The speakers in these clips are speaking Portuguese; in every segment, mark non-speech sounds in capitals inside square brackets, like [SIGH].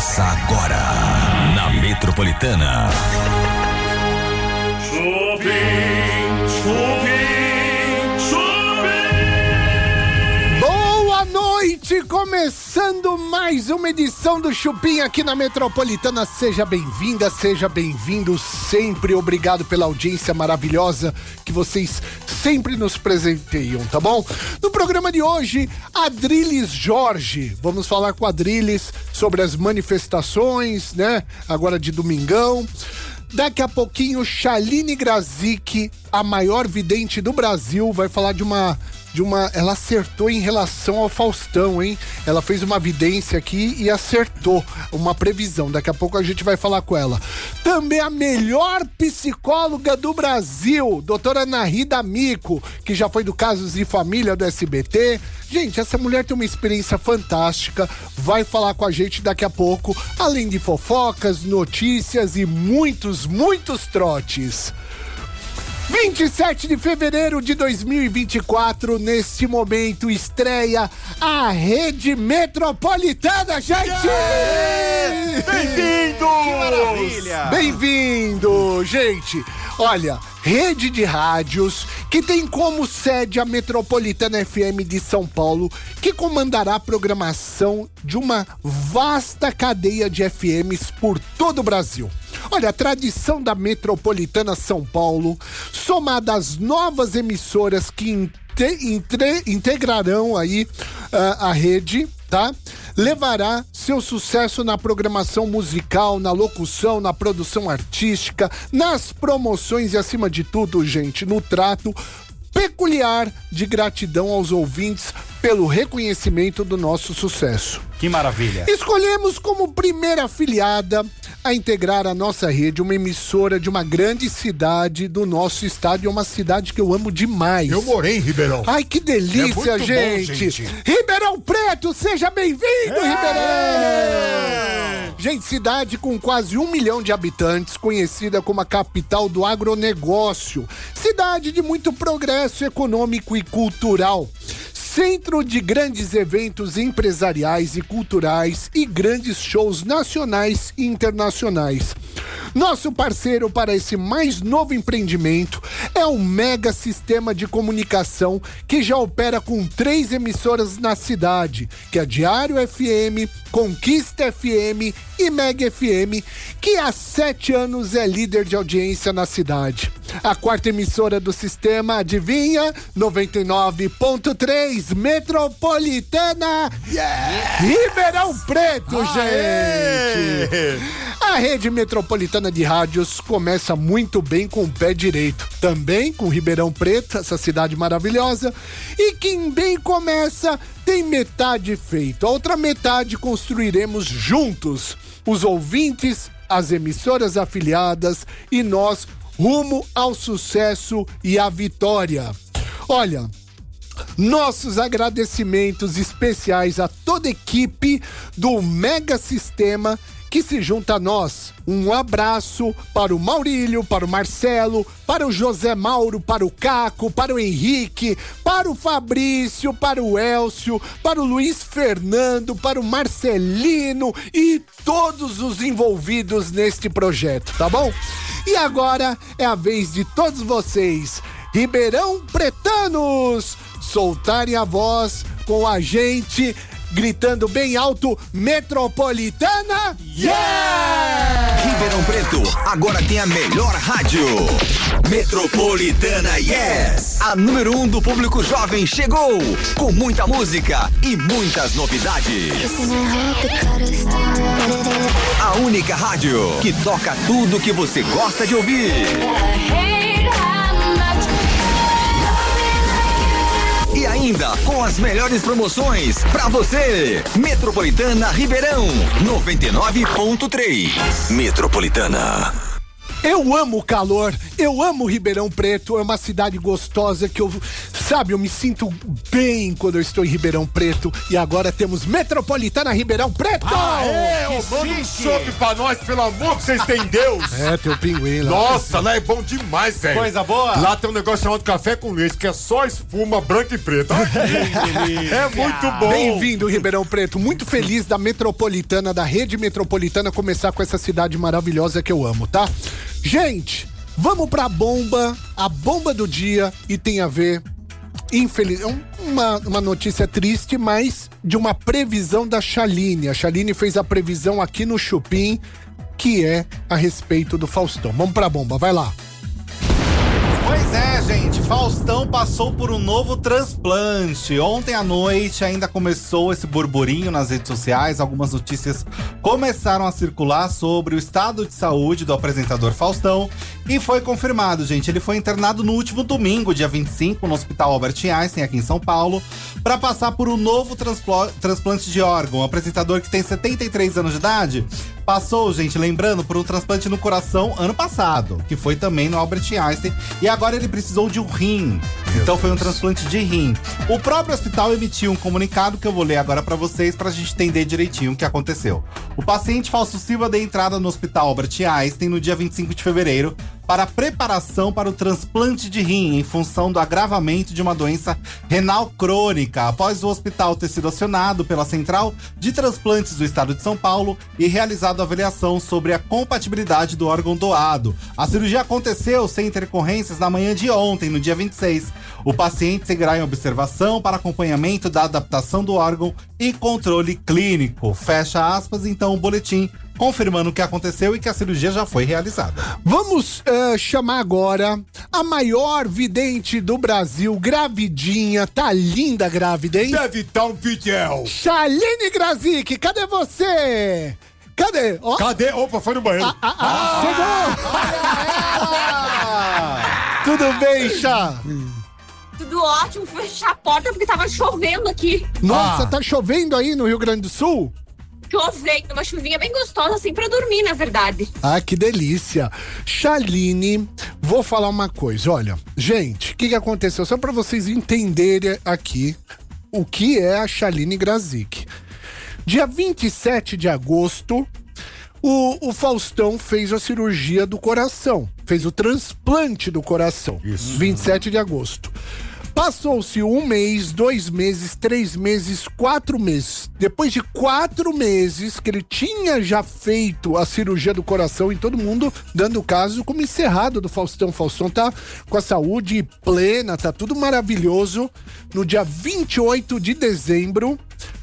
Começa agora na Metropolitana. Chupim, chupim, chupim. Boa noite, começando mais uma edição do Chupim aqui na Metropolitana. Seja bem-vinda, seja bem-vindo sempre. Obrigado pela audiência maravilhosa que vocês sempre nos presenteiam, tá bom? No programa de hoje, Adriles Jorge. Vamos falar com Adriles sobre as manifestações, né? Agora de domingão. Daqui a pouquinho, Shaline Grazik, a maior vidente do Brasil, vai falar de uma de uma. Ela acertou em relação ao Faustão, hein? Ela fez uma vidência aqui e acertou uma previsão. Daqui a pouco a gente vai falar com ela. Também a melhor psicóloga do Brasil, doutora Narida Mico, que já foi do Casos de Família do SBT. Gente, essa mulher tem uma experiência fantástica, vai falar com a gente daqui a pouco, além de fofocas, notícias e muitos, muitos trotes. 27 de fevereiro de 2024, neste momento, estreia a Rede Metropolitana, gente! Bem-vindo! Que maravilha! Bem-vindo, gente! Olha, rede de rádios que tem como sede a Metropolitana FM de São Paulo, que comandará a programação de uma vasta cadeia de FMs por todo o Brasil. Olha, a tradição da Metropolitana São Paulo, somada às novas emissoras que integrarão aí ah, a rede, tá? Levará seu sucesso na programação musical, na locução, na produção artística, nas promoções e, acima de tudo, gente, no trato peculiar de gratidão aos ouvintes pelo reconhecimento do nosso sucesso. Que maravilha. Escolhemos como primeira afiliada a integrar a nossa rede uma emissora de uma grande cidade do nosso estado e uma cidade que eu amo demais. Eu morei em Ribeirão. Ai, que delícia, É muito bom, gente. gente. Ribeirão Preto, seja bem-vindo, Ribeirão! Gente, cidade com quase um milhão de habitantes, conhecida como a capital do agronegócio. Cidade de muito progresso econômico e cultural. Centro de grandes eventos empresariais e culturais e grandes shows nacionais e internacionais. Nosso parceiro para esse mais novo empreendimento é um mega sistema de comunicação que já opera com três emissoras na cidade, que é Diário FM, Conquista FM e Mega FM, que há sete anos é líder de audiência na cidade. A quarta emissora do sistema, adivinha? 99.3 Metropolitana Ribeirão Preto, gente! A rede metropolitana de rádios começa muito bem com o pé direito. Também com Ribeirão Preto, essa cidade maravilhosa. E quem bem começa tem metade feito. A outra metade construiremos juntos. Os ouvintes, as emissoras afiliadas e nós rumo ao sucesso e à vitória. Olha, nossos agradecimentos especiais a toda a equipe do Mega Sistema que se junta a nós. Um abraço para o Maurílio, para o Marcelo, para o José Mauro, para o Caco, para o Henrique, para o Fabrício, para o Elcio, para o Luiz Fernando, para o Marcelino e todos os envolvidos neste projeto, tá bom? E agora é a vez de todos vocês, Ribeirão Pretanos, soltarem a voz com a gente, gritando bem alto: Metropolitana! Yeah! Ribeirão Preto agora tem a melhor rádio. Metropolitana Yes! A número um do público jovem chegou com muita música e muitas novidades. A única rádio que toca tudo que você gosta de ouvir. Ainda com as melhores promoções pra você. Metropolitana Ribeirão 99.3. Metropolitana. Eu amo o calor, eu amo Ribeirão Preto, é uma cidade gostosa que eu, sabe, eu me sinto bem quando eu estou em Ribeirão Preto e agora temos Metropolitana Ribeirão Preto! Ah, é, ô, manda um chope pra nós, pelo amor que vocês têm Deus. É, tem o pinguim lá. Nossa, lá é bom demais, velho. Coisa boa. Lá tem um negócio chamado café com leite, que é só espuma branca e preta. [LAUGHS] é muito bom. Bem-vindo, Ribeirão Preto. Muito feliz da Metropolitana, da rede metropolitana, começar com essa cidade maravilhosa que eu amo, tá? Gente, vamos pra bomba, a bomba do dia, e tem a ver, infeliz, é um- uma, uma notícia triste, mas de uma previsão da Chaline. A Chaline fez a previsão aqui no Chupim, que é a respeito do Faustão. Vamos pra bomba, vai lá. Gente. Faustão passou por um novo transplante. Ontem à noite ainda começou esse burburinho nas redes sociais. Algumas notícias começaram a circular sobre o estado de saúde do apresentador Faustão. E foi confirmado, gente. Ele foi internado no último domingo, dia 25, no Hospital Albert Einstein, aqui em São Paulo, para passar por um novo transplante de órgão. O apresentador que tem 73 anos de idade passou, gente, lembrando, por um transplante no coração ano passado, que foi também no Albert Einstein. E agora ele precisou de um rim. Então foi um transplante de rim. O próprio hospital emitiu um comunicado que eu vou ler agora pra vocês pra gente entender direitinho o que aconteceu. O paciente Fausto Silva deu entrada no hospital Albert Einstein no dia 25 de fevereiro para preparação para o transplante de rim em função do agravamento de uma doença renal crônica, após o hospital ter sido acionado pela Central de Transplantes do Estado de São Paulo e realizado avaliação sobre a compatibilidade do órgão doado. A cirurgia aconteceu sem intercorrências na manhã de ontem, no dia 26. O paciente seguirá em observação para acompanhamento da adaptação do órgão e controle clínico. Fecha aspas, então, o boletim confirmando o que aconteceu e que a cirurgia já foi realizada. Vamos eh, chamar agora a maior vidente do Brasil, gravidinha, tá linda grávida, hein? Deve estar um videl. Shaline Grazik, cadê você? Cadê? Ó, Cadê? Opa, foi no banheiro. ah, ah, chegou! [LAUGHS] Tudo bem, Chá? Tudo ótimo, fui fechar a porta porque tava chovendo aqui. Nossa, Ah. tá chovendo aí no Rio Grande do Sul? Chovendo, uma chuvinha bem gostosa assim pra dormir, na verdade. Ah, que delícia. Chaline, vou falar uma coisa. Olha, gente, o que, que aconteceu? Só pra vocês entenderem aqui o que é a Chaline Grazik. Dia 27 de agosto, o, o Faustão fez a cirurgia do coração. Fez o transplante do coração. Isso. 27 de agosto. Passou-se um mês, dois meses, três meses, quatro meses. Depois de quatro meses que ele tinha já feito a cirurgia do coração e todo mundo dando o caso como encerrado do Faustão. Faustão tá com a saúde plena, tá tudo maravilhoso. No dia 28 de dezembro,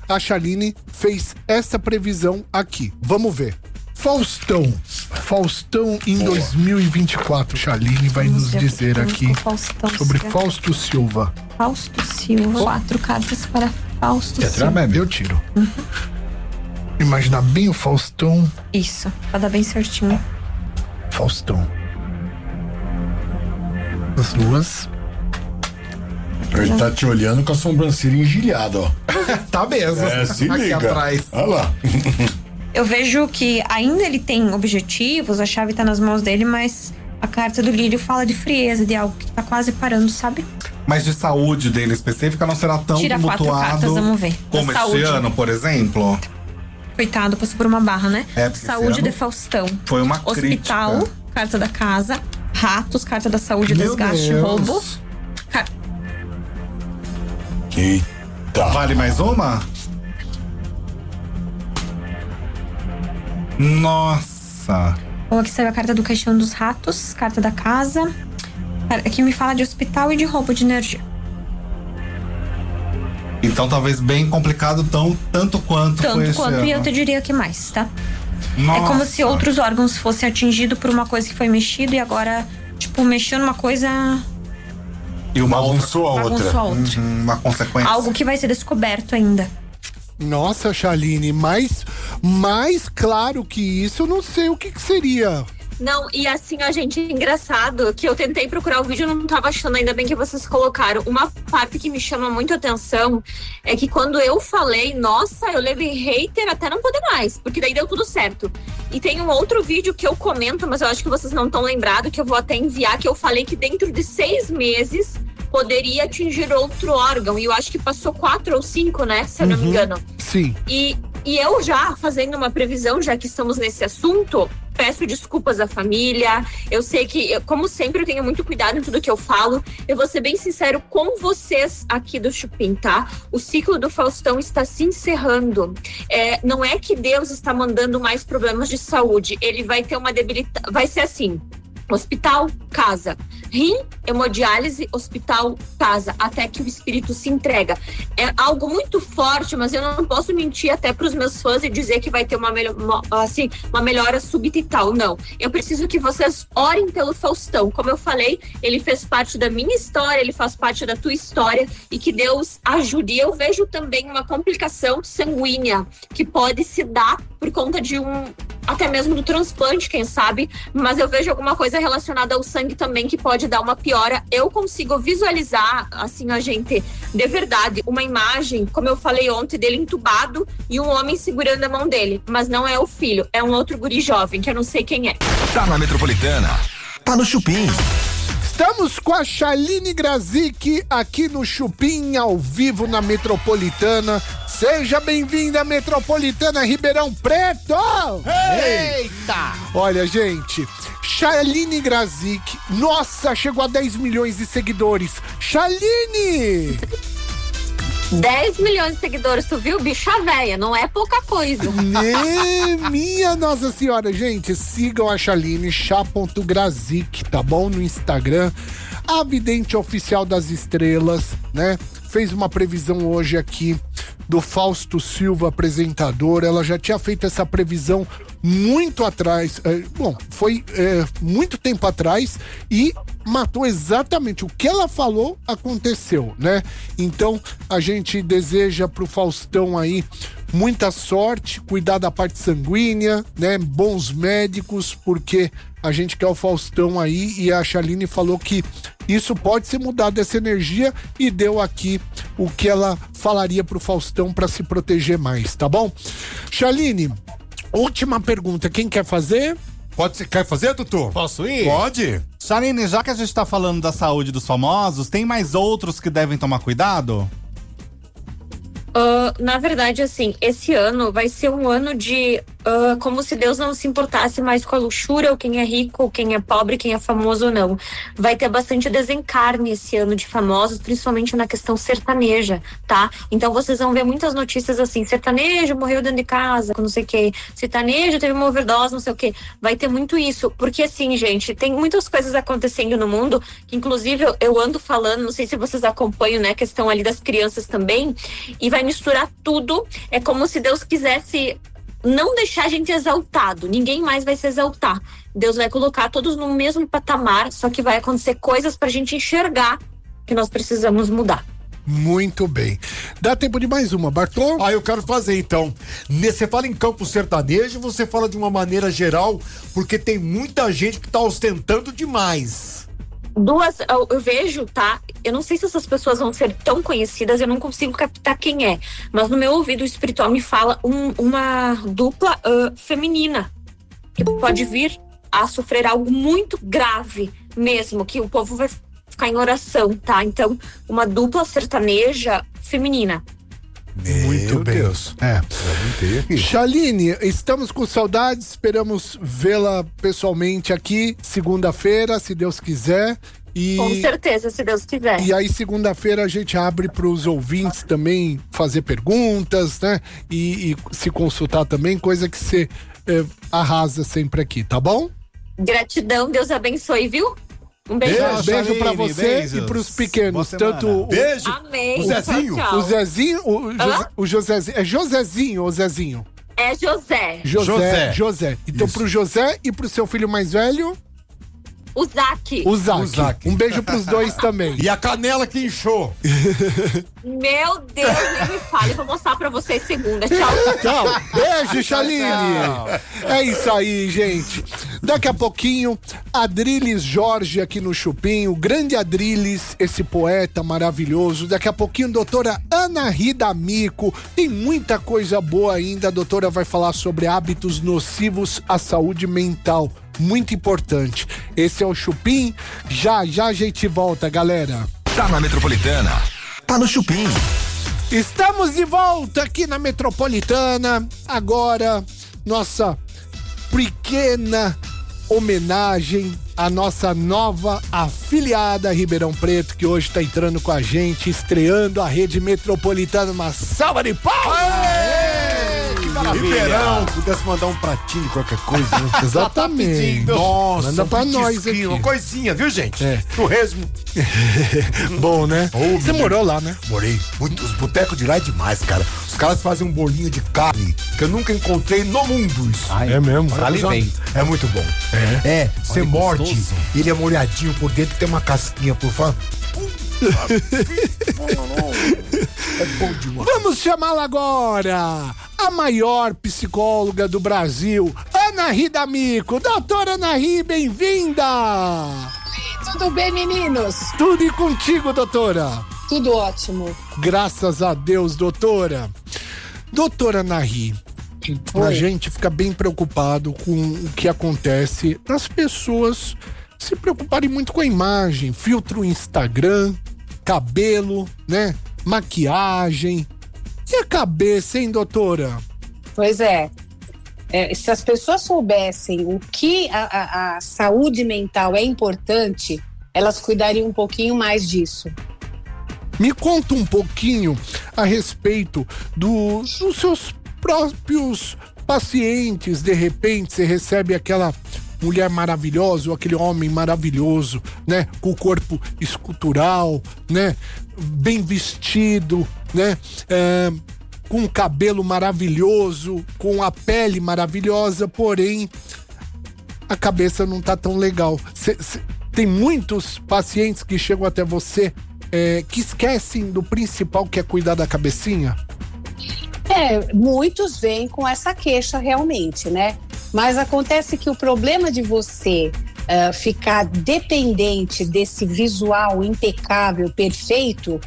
a Chaline fez essa previsão aqui. Vamos ver. Faustão. Faustão em 2024. Chaline vai nos dizer aqui Faustão sobre Silva. Fausto Silva. Fausto Silva. Quatro cartas para Fausto Silva. Eu tiro. Imaginar bem o Faustão. Isso, pra dar bem certinho. Faustão. As duas. Ele tá te olhando com a sobrancelha engilhada, ó. [LAUGHS] Tá mesmo. É, se Aqui liga. atrás. Olha lá. [LAUGHS] Eu vejo que ainda ele tem objetivos, a chave tá nas mãos dele, mas a carta do lírio fala de frieza, de algo que tá quase parando, sabe? Mas de saúde dele específica não será tão Tira quatro tumultuado cartas, vamos ver. como Da saúde. ano, por exemplo. Coitado, passou por uma barra, né? É, saúde esse de Faustão. foi uma Hospital, crítica. carta da casa. Ratos, carta da saúde, desgaste, Deus. roubo. Ca- Eita. Vale mais uma? Nossa. Ou aqui saiu a carta do caixão dos ratos, carta da casa. Aqui me fala de hospital e de roubo de energia. Então talvez bem complicado tão, tanto quanto foi Tanto esse quanto, ano. e eu te diria que mais, tá? Nossa. É como se outros órgãos fossem atingidos por uma coisa que foi mexida e agora, tipo, mexeu numa coisa, E uma outra, Bagunçou a outra. bagunçou a outra. Hum, uma consequência. Algo que vai ser descoberto ainda. Nossa, Chaline, mais, mais claro que isso, eu não sei o que, que seria. Não, e assim, a gente, engraçado que eu tentei procurar o vídeo e não tava achando, ainda bem que vocês colocaram. Uma parte que me chama muito atenção é que quando eu falei, nossa, eu levei hater até não poder mais, porque daí deu tudo certo. E tem um outro vídeo que eu comento, mas eu acho que vocês não estão lembrados, que eu vou até enviar, que eu falei que dentro de seis meses poderia atingir outro órgão. E eu acho que passou quatro ou cinco, né? Se eu não me engano. Sim. E, e eu já fazendo uma previsão, já que estamos nesse assunto, peço desculpas à família. Eu sei que, como sempre, eu tenho muito cuidado em tudo que eu falo. Eu vou ser bem sincero com vocês aqui do Chupim, tá? O ciclo do Faustão está se encerrando. É, não é que Deus está mandando mais problemas de saúde. Ele vai ter uma debilidade. Vai ser assim. Hospital, casa. Rim, hemodiálise, hospital, casa. Até que o espírito se entrega. É algo muito forte, mas eu não posso mentir até para os meus fãs e dizer que vai ter uma, uma- assim, uma melhora súbita e tal. Não. Eu preciso que vocês orem pelo Faustão. Como eu falei, ele fez parte da minha história, ele faz parte da tua história e que Deus ajude. E eu vejo também uma complicação sanguínea que pode se dar por conta de um até mesmo do transplante, quem sabe, mas eu vejo alguma coisa relacionada ao sangue também que pode dar uma piora. Eu consigo visualizar, assim, a gente, de verdade, uma imagem, como eu falei ontem, dele entubado e um homem segurando a mão dele, mas não é o filho, é um outro guri jovem, que eu não sei quem é. Tá na Metropolitana. Tá no Chupim. Estamos com a Shaline Grazik aqui no Chupim, ao vivo na Metropolitana. Seja bem-vinda, Metropolitana Ribeirão Preto! Eita! Olha, gente, Shaline Grazik, nossa, chegou a 10 milhões de seguidores. Shaline! 10 milhões de seguidores, tu viu? Bicha véia, não é pouca coisa. [LAUGHS] Né, minha Nossa Senhora, gente, sigam a Shaline, chá.grazik, tá bom? No Instagram. A vidente oficial das estrelas, né? Fez uma previsão hoje aqui do Fausto Silva, apresentador. Ela já tinha feito essa previsão muito atrás. é, bom, foi é, muito tempo atrás e matou exatamente o que ela falou aconteceu, né? Então a gente deseja pro Faustão aí muita sorte, cuidar da parte sanguínea, né? Bons médicos, porque a gente quer o Faustão aí e a Chaline falou que isso pode ser mudado essa energia e deu aqui o que ela falaria pro Faustão para se proteger mais, tá bom? Chaline, última pergunta, quem quer fazer? Pode quer fazer, Tutu? Posso ir? Pode. Charine, já que a gente tá falando da saúde dos famosos, tem mais outros que devem tomar cuidado? Ah, na verdade, assim, esse ano vai ser um ano de ah, como se Deus não se importasse mais com a luxúria, ou quem é rico, ou quem é pobre, quem é famoso ou não. Vai ter bastante desencarne esse ano de famosos, principalmente na questão sertaneja, tá? Então vocês vão ver muitas notícias assim: sertanejo morreu dentro de casa, não sei o quê, sertanejo teve uma overdose, não sei o quê. Vai ter muito isso, porque assim, gente, tem muitas coisas acontecendo no mundo, que inclusive eu, eu ando falando, não sei se vocês acompanham, né, a questão ali das crianças também, e vai misturar tudo. É como se Deus quisesse não deixar a gente exaltado. Ninguém mais vai se exaltar. Deus vai colocar todos no mesmo patamar, só que vai acontecer coisas pra gente enxergar que nós precisamos mudar. Muito bem. Dá tempo de mais uma, Bartô? Ah, eu quero fazer então. Você fala em campo sertanejo, você fala de uma maneira geral, porque tem muita gente que tá ostentando demais. Duas, eu, eu vejo, tá? Eu não sei se essas pessoas vão ser tão conhecidas, eu não consigo captar quem é. Mas no meu ouvido espiritual me fala um- uma dupla ah, feminina que pode vir a sofrer algo muito grave mesmo, que o povo vai ficar em oração, tá? Então, uma dupla sertaneja feminina. Muito bem. É. Chaline, estamos com saudades, esperamos vê-la pessoalmente aqui segunda-feira, se Deus quiser. E, Com certeza, se Deus quiser. e aí, segunda-feira, a gente abre para os ouvintes também fazer perguntas, né? E, e se consultar também, coisa que você eh, arrasa sempre aqui, tá bom? Gratidão, Deus abençoe, viu? Um beijo. Beijo, beijo pra você beijos. e pros Boa pequenos. semana. Tanto o, Beijo. Amém. O Zezinho? Tchau, tchau. o Zezinho, o, o, José, o Josézinho. É Josézinho ou Zezinho? É José. José. José. José. Então, Isso. pro José e pro seu filho mais velho, O Zac. O Zac. O Zac. Um beijo pros dois também. E a canela que inchou. Meu Deus, nem me fale. Vou mostrar pra vocês segunda. Tchau. [LAUGHS] Tchau. Beijo, Chaline. É isso aí, gente. Daqui a pouquinho, Adriles Jorge aqui no Chupim, o grande Adriles, esse poeta maravilhoso. Daqui a pouquinho, doutora Ana Rida Mico. Tem muita coisa boa ainda. A doutora vai falar sobre hábitos nocivos à saúde mental. Muito importante. Esse é o Chupim. Já, já a gente volta, galera. Tá na Metropolitana. Tá no Chupim. Estamos de volta aqui na Metropolitana. Agora, nossa pequena homenagem à nossa nova afiliada Ribeirão Preto, que hoje está entrando com a gente, estreando a rede metropolitana. Uma salva de palmas! Ribeirão, pudesse mandar um pratinho de qualquer coisa. Né? [LAUGHS] Exatamente. Nossa, Manda pra um nós aqui. Uma coisinha, viu, gente? É. Torresmo. [LAUGHS] Bom, né? Ô, Você morou lá, né? Morei. Muito, os botecos de lá é demais, cara. Os caras fazem um bolinho de carne que eu nunca encontrei no mundo isso. Ai, É mesmo? Salivei. É muito bom. É, é você morde, ele é molhadinho por dentro, tem uma casquinha por fora. É bom demais. Vamos chamá-la agora, a maior psicóloga do Brasil, Ana Rida Mico. Doutora Ana Ri, bem-vinda! Tudo bem, meninos? Tudo e contigo, doutora. Tudo ótimo. Graças a Deus, doutora. Doutora Nahi, a Oi. gente fica bem preocupado com o que acontece das pessoas se preocuparem muito com a imagem, filtro Instagram, cabelo, né? Maquiagem. E a cabeça, hein, doutora? Pois é. É, se as pessoas soubessem o que a, a- a saúde mental é importante, elas cuidariam um pouquinho mais disso. Me conta um pouquinho a respeito do- dos seus próprios pacientes. De repente, você recebe aquela mulher maravilhosa ou aquele homem maravilhoso, né? Com o corpo escultural, né? Bem vestido, né? É, com o cabelo maravilhoso, com a pele maravilhosa, porém a cabeça não tá tão legal. Tem muitos pacientes que chegam até você é, que esquecem do principal que é cuidar da cabecinha. É, muitos vêm com essa queixa realmente, né? Mas acontece que o problema de você ah, ficar dependente desse visual impecável, perfeito,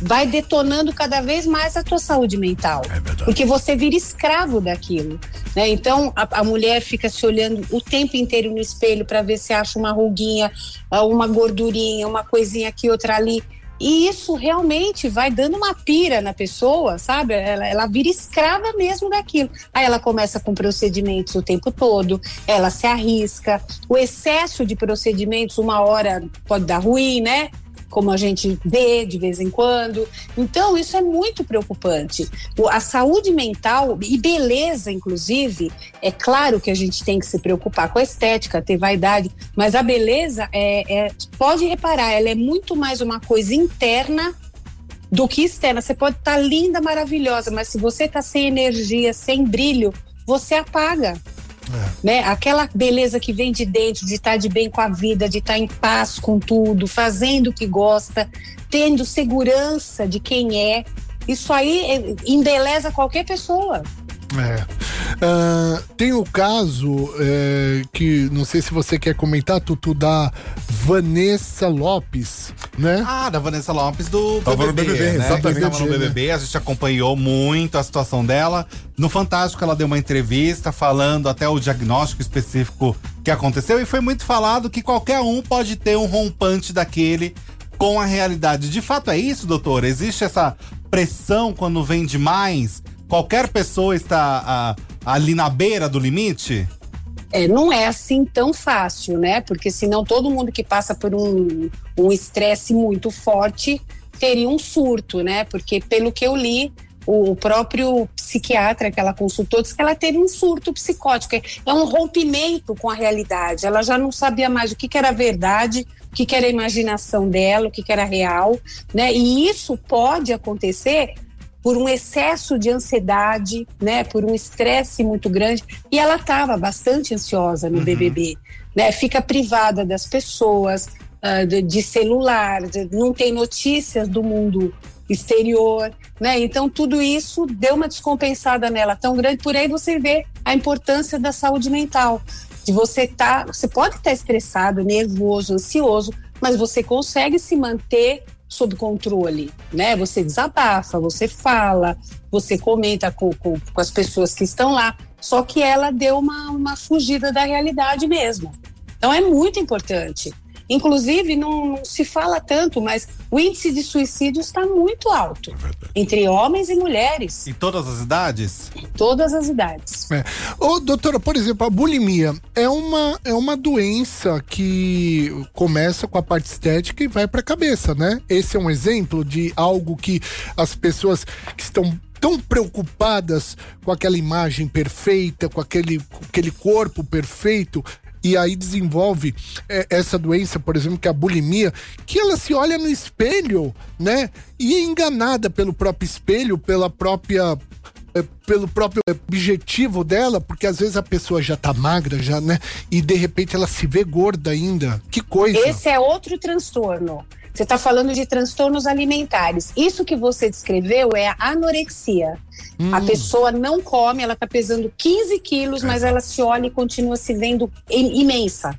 vai detonando cada vez mais a tua saúde mental. É. Porque você vira escravo daquilo. Né? Então a, a mulher fica se olhando o tempo inteiro no espelho para ver se acha uma ruguinha, ah, uma gordurinha, uma coisinha aqui, outra ali. E isso realmente vai dando uma pira na pessoa, sabe? Ela, ela vira escrava mesmo daquilo. Aí ela começa com procedimentos o tempo todo, ela se arrisca. O excesso de procedimentos, uma hora pode dar ruim, né? Como a gente vê de vez em quando. Então, isso é muito preocupante. A saúde mental e beleza, inclusive, é claro que a gente tem que se preocupar com a estética, ter vaidade, mas a beleza é, é- pode reparar, ela é muito mais uma coisa interna do que externa. Você pode estar linda, maravilhosa, mas se você está sem energia, sem brilho, você apaga. Né? Aquela beleza que vem de dentro, de estar de bem com a vida, de estar em paz com tudo, fazendo o que gosta, tendo segurança de quem é. Isso aí é, embeleza qualquer pessoa. É. Ah, tem o caso é, que não sei se você quer comentar, Tutu, da Vanessa Lopes, né? Ah, da Vanessa Lopes do Tava no BBB, BBB, né? exatamente, Estava no? BBB, a gente acompanhou muito a situação dela. No Fantástico, ela deu uma entrevista falando até o diagnóstico específico que aconteceu e foi muito falado que qualquer um pode ter um rompante daquele com a realidade. De fato é isso, doutor? Existe essa pressão quando vem demais? Qualquer pessoa está ah, ali na beira do limite? É, não é assim tão fácil, né? Porque senão todo mundo que passa por um estresse muito forte teria um surto, né? Porque pelo que eu li, o próprio psiquiatra que ela consultou disse que ela teve um surto psicótico. É um rompimento com a realidade. Ela já não sabia mais o que, que era verdade, o que, que era a imaginação dela, o que, que era real, né? E isso pode acontecer por um excesso de ansiedade, né, por um estresse muito grande, e ela estava bastante ansiosa no BBB, né, fica privada das pessoas, ah, de, de celular, de- não tem notícias do mundo exterior, né? Então tudo isso deu uma descompensada nela tão grande. Por aí você vê a importância da saúde mental, de você tá, você pode estar estressado, nervoso, ansioso, mas você consegue se manter sob controle, né? Você desabafa, você fala, você comenta com, com, com as pessoas que estão lá. Só que ela deu uma, uma fugida da realidade mesmo. Então é muito importante. Inclusive, não, não se fala tanto, mas o índice de suicídio está muito alto entre homens e mulheres, Em todas as idades? todas as idades. É. Ô, doutora, por exemplo, a bulimia é uma, é uma doença que começa com a parte estética e vai pra cabeça, né? Esse é um exemplo de algo que as pessoas que estão tão preocupadas com aquela imagem perfeita, com aquele, com aquele corpo perfeito, e aí desenvolve é, essa doença, por exemplo, que é a bulimia, que ela se olha no espelho, né? E é enganada pelo próprio espelho, pela própria é, pelo próprio objetivo dela, porque às vezes a pessoa já tá magra, já, né? E de repente ela se vê gorda ainda. Que coisa. Esse é outro transtorno. Você está falando de transtornos alimentares. Isso que você descreveu é a anorexia. A pessoa não come, ela está pesando 15 quilos, mas ela se olha e continua se vendo im- imensa.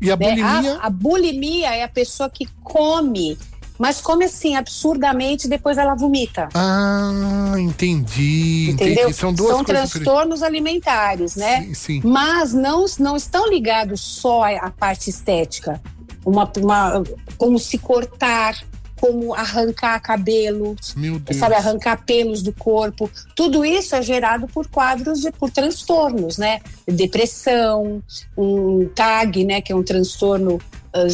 E a né? bulimia. A, a bulimia é a pessoa que come, mas come assim, absurdamente, e depois ela vomita. Ah, entendi. Entendeu? Entendi. São duas diferentes. transtornos alimentares, né? Sim, sim. Mas não, não estão ligados só à parte estética. Uma, uma, como se cortar, como arrancar cabelo, sabe, arrancar pelos do corpo. Tudo isso é gerado por quadros de por transtornos, né? Depressão, um TAG, né, que é um transtorno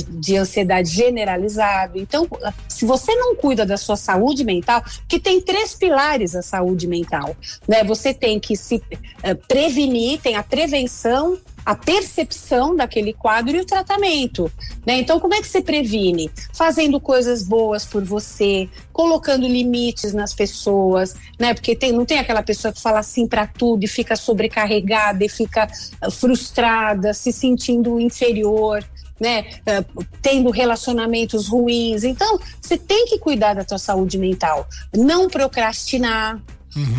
de ansiedade generalizado. Então, ah, se você não cuida da sua saúde mental, que tem três pilares a saúde mental, né? Você tem que se eh, prevenir, tem a prevenção, a percepção daquele quadro e o tratamento, né? Então, como é que você previne? Fazendo coisas boas por você, colocando limites nas pessoas, né? Porque tem, não tem aquela pessoa que fala sim para tudo e fica sobrecarregada e fica ah, frustrada, se sentindo inferior, né? Ah, tendo relacionamentos ruins. Então, você tem que cuidar da tua saúde mental, não procrastinar,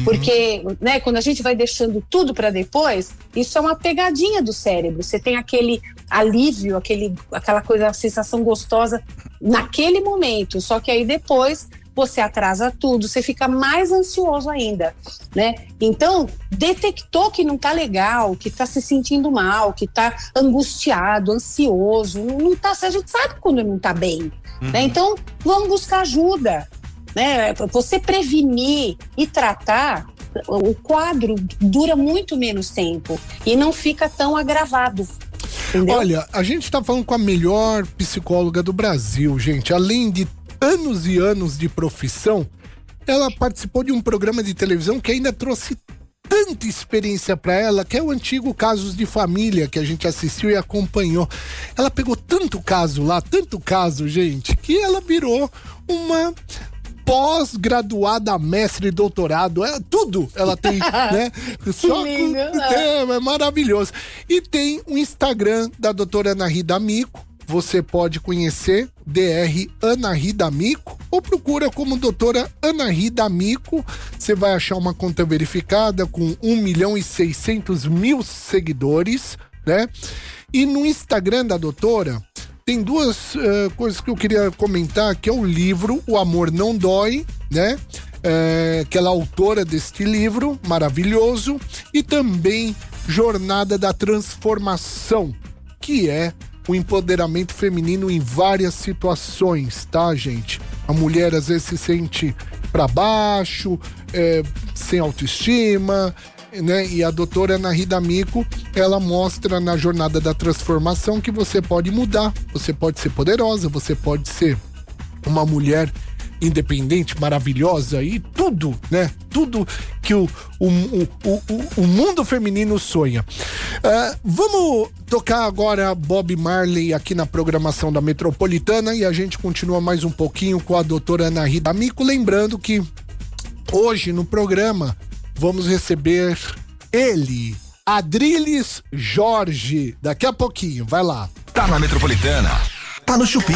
porque, né, quando a gente vai deixando tudo para depois, isso é uma pegadinha do cérebro. Você tem aquele alívio, aquele, aquela coisa, a sensação gostosa naquele momento. Só que aí depois você atrasa tudo, você fica mais ansioso ainda, né? Então, detectou que não tá legal, que tá se sentindo mal, que tá angustiado, ansioso, não, tá, a gente sabe quando não tá bem, né? Então, vamos buscar ajuda, né? Você prevenir e tratar, o quadro dura muito menos tempo e não fica tão agravado. Entendeu? Olha, a gente tá falando com a melhor psicóloga do Brasil, gente. Além de anos e anos de profissão, ela participou de um programa de televisão que ainda trouxe tanta experiência para ela, que é o antigo Casos de Família, que a gente assistiu e acompanhou. Ela pegou tanto caso lá, tanto caso, gente, que ela virou uma pós-graduada, mestre, doutorado, é, tudo ela tem, [LAUGHS] né? Só lindo, é, é maravilhoso. E tem o Instagram da doutora Ana Rida Amico, você pode conhecer DR Ana Rida Amico ou procura como doutora Ana Rida Amico. Você vai achar uma conta verificada com 1 milhão e 600 mil seguidores, né? E no Instagram da doutora tem duas eh, coisas que eu queria comentar, que é o livro O Amor Não Dói, né? É, que ela é autora deste livro maravilhoso e também Jornada da Transformação, que é o empoderamento feminino em várias situações, tá, gente? A mulher às vezes se sente para baixo, é, sem autoestima, né? E a doutora Ana Rida Mico, ela mostra na jornada da transformação que você pode mudar, você pode ser poderosa, você pode ser uma mulher independente, maravilhosa e tudo, né? Tudo que o, o, o, o, o mundo feminino sonha. Ah, vamos tocar agora Bob Marley aqui na programação da Metropolitana e a gente continua mais um pouquinho com a doutora Ana Rida Mico, lembrando que Hoje no programa vamos receber ele, Adriles Jorge. Daqui a pouquinho, vai lá. Tá na Metropolitana. Tá no Chupim.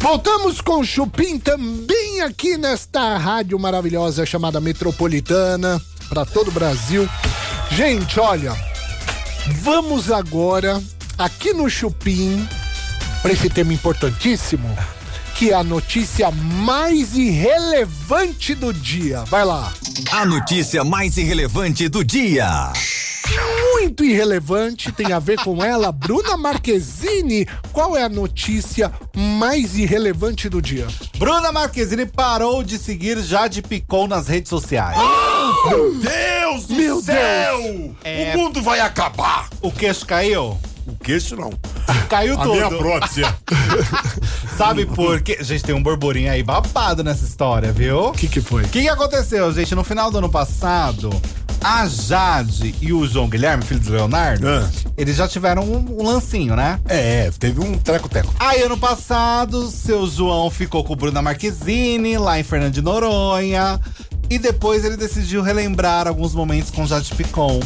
Voltamos com Chupim também aqui nesta rádio maravilhosa chamada Metropolitana para todo o Brasil. Gente, olha, vamos agora aqui no Chupim para esse tema importantíssimo, que é a notícia mais irrelevante do dia. Vai lá. A notícia mais irrelevante do dia. Muito irrelevante, tem a ver com ela, Bruna Marquezine. Qual é a notícia mais irrelevante do dia? Bruna Marquezine parou de seguir Jade Picon nas redes sociais. Meu Deus do Meu céu! É. O mundo vai acabar! O queixo caiu? O queixo não. [LAUGHS] Caiu A tudo. minha prótese. [LAUGHS] Sabe por quê? Gente, tem um burburinho aí babado nessa história, viu? O que que foi? O que, que aconteceu, gente? No final do ano passado, a Jade e o João Guilherme, filho do Leonardo, Ah. eles já tiveram um, um lancinho, né? É, teve um treco-teco. Aí, ano passado, seu João ficou com Bruna Marquezine, lá em Fernando de Noronha. E depois ele decidiu relembrar alguns momentos com Jade Picon.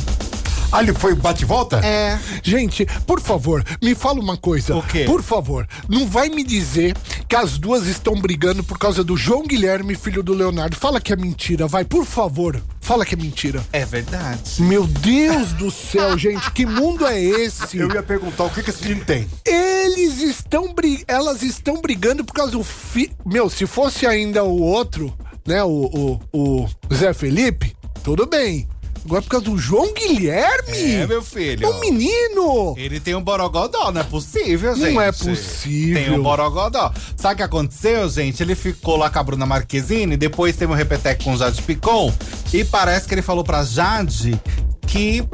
Ah, ele foi bate-volta? É. Gente, por favor, me fala uma coisa. O quê? Por favor, não vai me dizer que as duas estão brigando por causa do João Guilherme, filho do Leonardo. Fala que é mentira, vai, por favor. Fala que é mentira. É verdade. Meu Deus do céu, [LAUGHS] gente, que mundo é esse? Eu ia perguntar o que, que esse menino tem. Eles estão bri... elas estão brigando por causa do fi... Meu, se fosse ainda o outro, né, o, o, o Zé Felipe, tudo bem. Agora por causa do João Guilherme? É, meu filho. É um menino! Ele tem um borogodó, não é possível, gente. Não é possível. Tem um borogodó. Sabe o que aconteceu, gente? Ele ficou lá com a Bruna Marquezine, depois teve um repeteco com o Jade Picon, e parece que ele falou pra Jade que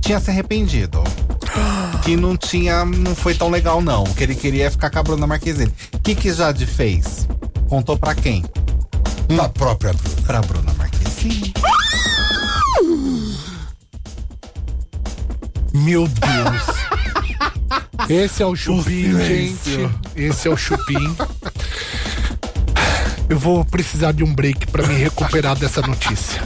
tinha se arrependido. [GASPS] Que não tinha, não foi tão legal não. O que ele queria é ficar com a Bruna Marquezine. O que que Jade fez? Contou pra quem? Da própria Bruna. Pra Bruna Marquezine. [LAUGHS] Meu Deus. Esse é o chupim, gente. Esse é o chupim. Eu vou precisar de um break pra me recuperar dessa notícia.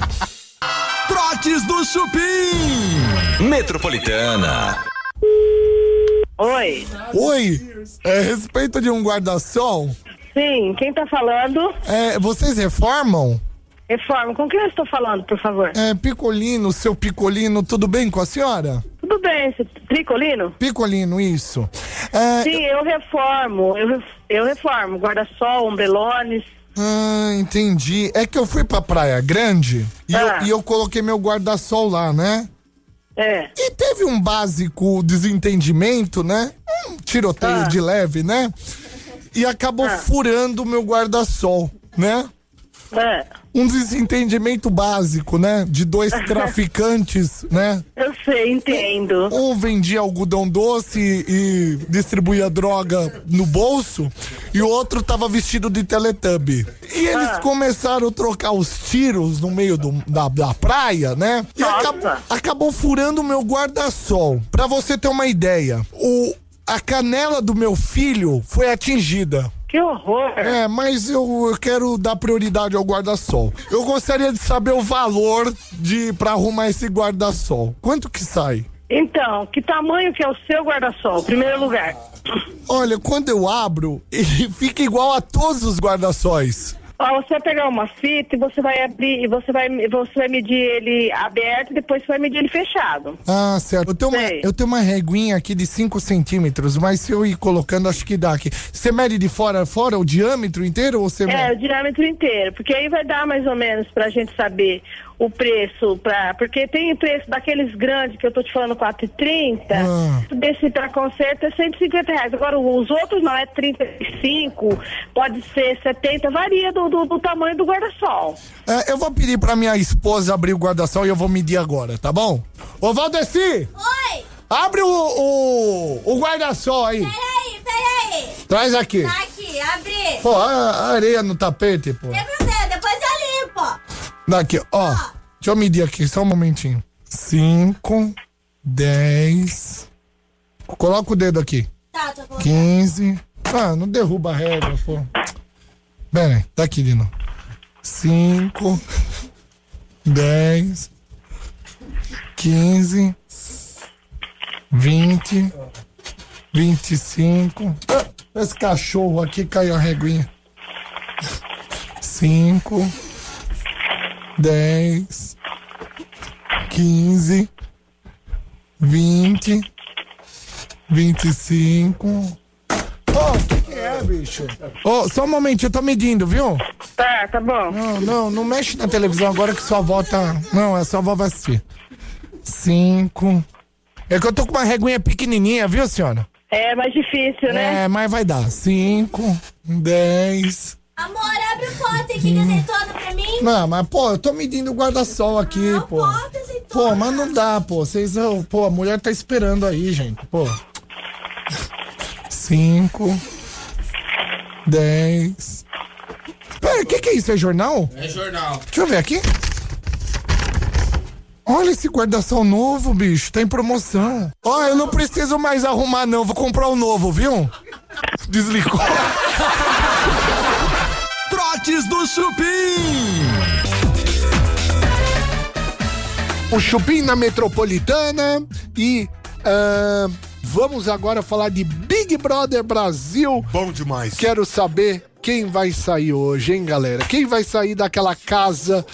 Trotes do Chupim. Metropolitana. Oi. Oi, é, a respeito de um guarda-sol, Sim, quem tá falando? é, vocês reformam? Reforma. Com quem eu estou falando, por favor? É, Picolino, seu Picolino, tudo bem com a senhora? Tudo bem, esse tricolino? Picolino, isso. É, Sim, eu reformo. Eu, eu reformo. Guarda-sol, ombrelones. Ah, entendi. É que eu fui pra Praia Grande e, Ah. eu, e eu coloquei meu guarda-sol lá, né? É. E teve um básico desentendimento, né? Um tiroteio Ah. de leve, né? E acabou furando o meu guarda-sol, né? É. Um desentendimento básico, né? De dois [LAUGHS] traficantes, né? Eu sei, entendo. Um vendia algodão doce e distribuía droga no bolso, e o outro tava vestido de teletubbie. E eles Ah. começaram a trocar os tiros no meio do- da, da praia, né? E acabou, acabou furando o meu guarda-sol. Pra você ter uma ideia, o, a canela do meu filho foi atingida. Que horror. É, mas eu, eu quero dar prioridade ao guarda-sol. Eu gostaria de saber o valor de para arrumar esse guarda-sol. Quanto que sai? Então, que tamanho que é o seu guarda-sol? Primeiro lugar. Olha, quando eu abro, [LAUGHS] ele fica igual a todos os guarda-sóis. Ó, você vai pegar uma fita e você vai abrir, e você vai, você vai medir ele aberto e depois você vai medir ele fechado. Ah, certo. Eu tenho, uma, eu tenho uma reguinha aqui de 5 centímetros, mas se eu ir colocando, acho que dá aqui. Você mede de fora a fora o diâmetro inteiro ou você É, mede? o diâmetro inteiro, porque aí vai dar mais ou menos pra gente saber o preço pra. Porque tem preço daqueles grandes que eu tô te falando 4,30. Ah. Desse pra conserto é 150 reais. Agora os outros não, é 35, pode ser 70, varia do, do, do tamanho do guarda-sol. É, eu vou pedir pra minha esposa abrir o guarda-sol e eu vou medir agora, tá bom? Ô, Valdeci! Oi! Abre o, o, o guarda-sol aí. Peraí, peraí! Traz aqui. Tá aqui, abri! Pô, a, areia no tapete, pô. Tem problema, depois eu limpo! Daqui, ó. Deixa eu medir aqui, só um momentinho. Cinco, dez. Coloca o dedo aqui. Tá, tô colocando. 15. Ah, não derruba a régua, pô. Pera aí, tá aqui, Dino. cinco, [LAUGHS] dez, quinze, vinte, vinte e cinco. Ah, Esse cachorro aqui caiu a reguinha. Cinco, dez, quinze, vinte, vinte e cinco. Ô, o que, que é, bicho? Ô, só um momentinho, eu tô medindo, viu? Tá, tá bom. Não, não, não mexe na televisão agora que sua avó tá. Não, a sua avó vai assistir. Cinco. É que eu tô com uma reguinha pequenininha, viu, senhora? É mais difícil, né? É, mas vai dar. Cinco, dez. Amor, abre o pote aqui de azeitona pra mim. Não, mas, pô, eu tô medindo o guarda-sol aqui, pô. Pote azeitona. Pô, mas não dá, pô. Vocês, ô, pô, a mulher tá esperando aí, gente, pô. Cinco, dez. Pera, o que que é isso? É jornal? É jornal. Deixa eu ver aqui. Olha esse guarda-sol novo, bicho. Tá em promoção. Ó, eu não preciso mais arrumar, não. Vou comprar um novo, viu? Desligou. [LAUGHS] Trotes do Chupim. o Chupim na Metropolitana e ah, vamos agora falar de Big Brother Brasil. Bom demais. Quero saber quem vai sair hoje, hein, galera? Quem vai sair daquela casa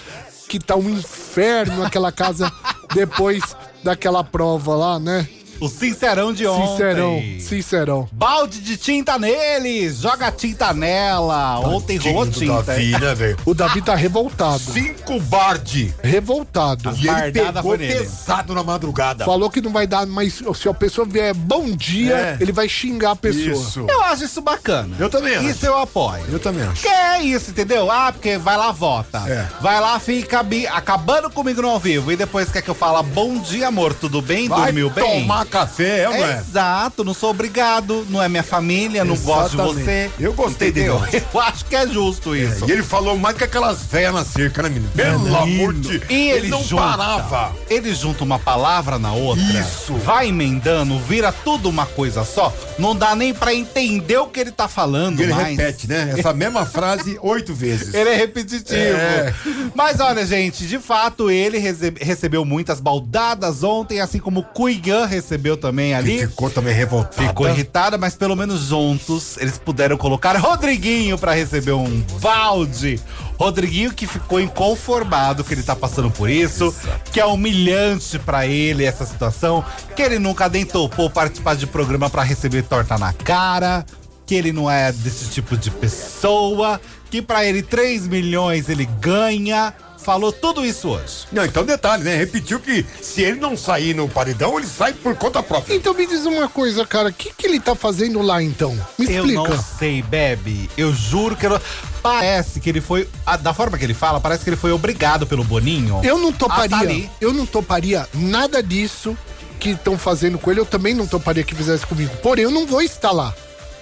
que tá um inferno, aquela casa depois daquela prova lá, né? O sincerão de ontem. Sincerão, sincerão. Balde de tinta neles, joga tinta nela. Ontem rolou do tinta. Davi, hein? né, velho? [LAUGHS] O Davi tá revoltado. Cinco bard. Revoltado. As E ele pegou foi nele. pesado na madrugada. Falou que não vai dar mais. Se a pessoa vier bom dia, É. ele vai xingar a pessoa. Isso. Eu acho isso bacana. Eu também acho. Isso eu apoio. Eu também acho. Que é isso, entendeu? Ah, porque vai lá, vota. É. Vai lá, fica bi- acabando comigo no ao vivo. E depois quer que eu fala bom dia, amor, tudo bem? Vai Dormiu bem? tomar café, é não é? Exato, não sou obrigado, não é minha família, não gosto de Exatamente. você. Eu gostei entendeu? dele. [LAUGHS] Eu acho que é justo isso. E ele falou mais que aquelas velhas na cerca, né, menino? Pelo amor de Deus. E ele, não junta, parava. Ele junta uma palavra na outra. Isso. Vai emendando, vira tudo uma coisa só. Não dá nem pra entender o que ele tá falando ele mais. repete, né? Essa [LAUGHS] mesma frase oito vezes. Ele é repetitivo. É. Mas olha, gente, de fato, ele rece- recebeu muitas baldadas ontem, assim como o Kuigan recebeu também ali. Ficou também revoltado. Ficou irritada, mas pelo menos juntos eles puderam colocar Rodriguinho pra receber um balde. Rodriguinho que ficou inconformado que ele tá passando por isso, que é humilhante pra ele essa situação, que ele nunca nem topou participar de programa pra receber torta na cara, que ele não é desse tipo de pessoa, que pra ele 3 milhões ele ganha. Falou tudo isso hoje. Não, então detalhe, né? Repetiu que se ele não sair no paredão, ele sai por conta própria. Então me diz uma coisa, cara, o que, que ele tá fazendo lá então? Me Eu explica. não sei, Bebe. Eu juro que eu não... Parece que ele foi. ah, Da forma que ele fala, parece que ele foi obrigado pelo Boninho. Eu não a toparia, tá ali. eu não toparia nada disso que estão fazendo com ele, eu também não toparia que fizesse comigo. Porém, eu não vou estar lá.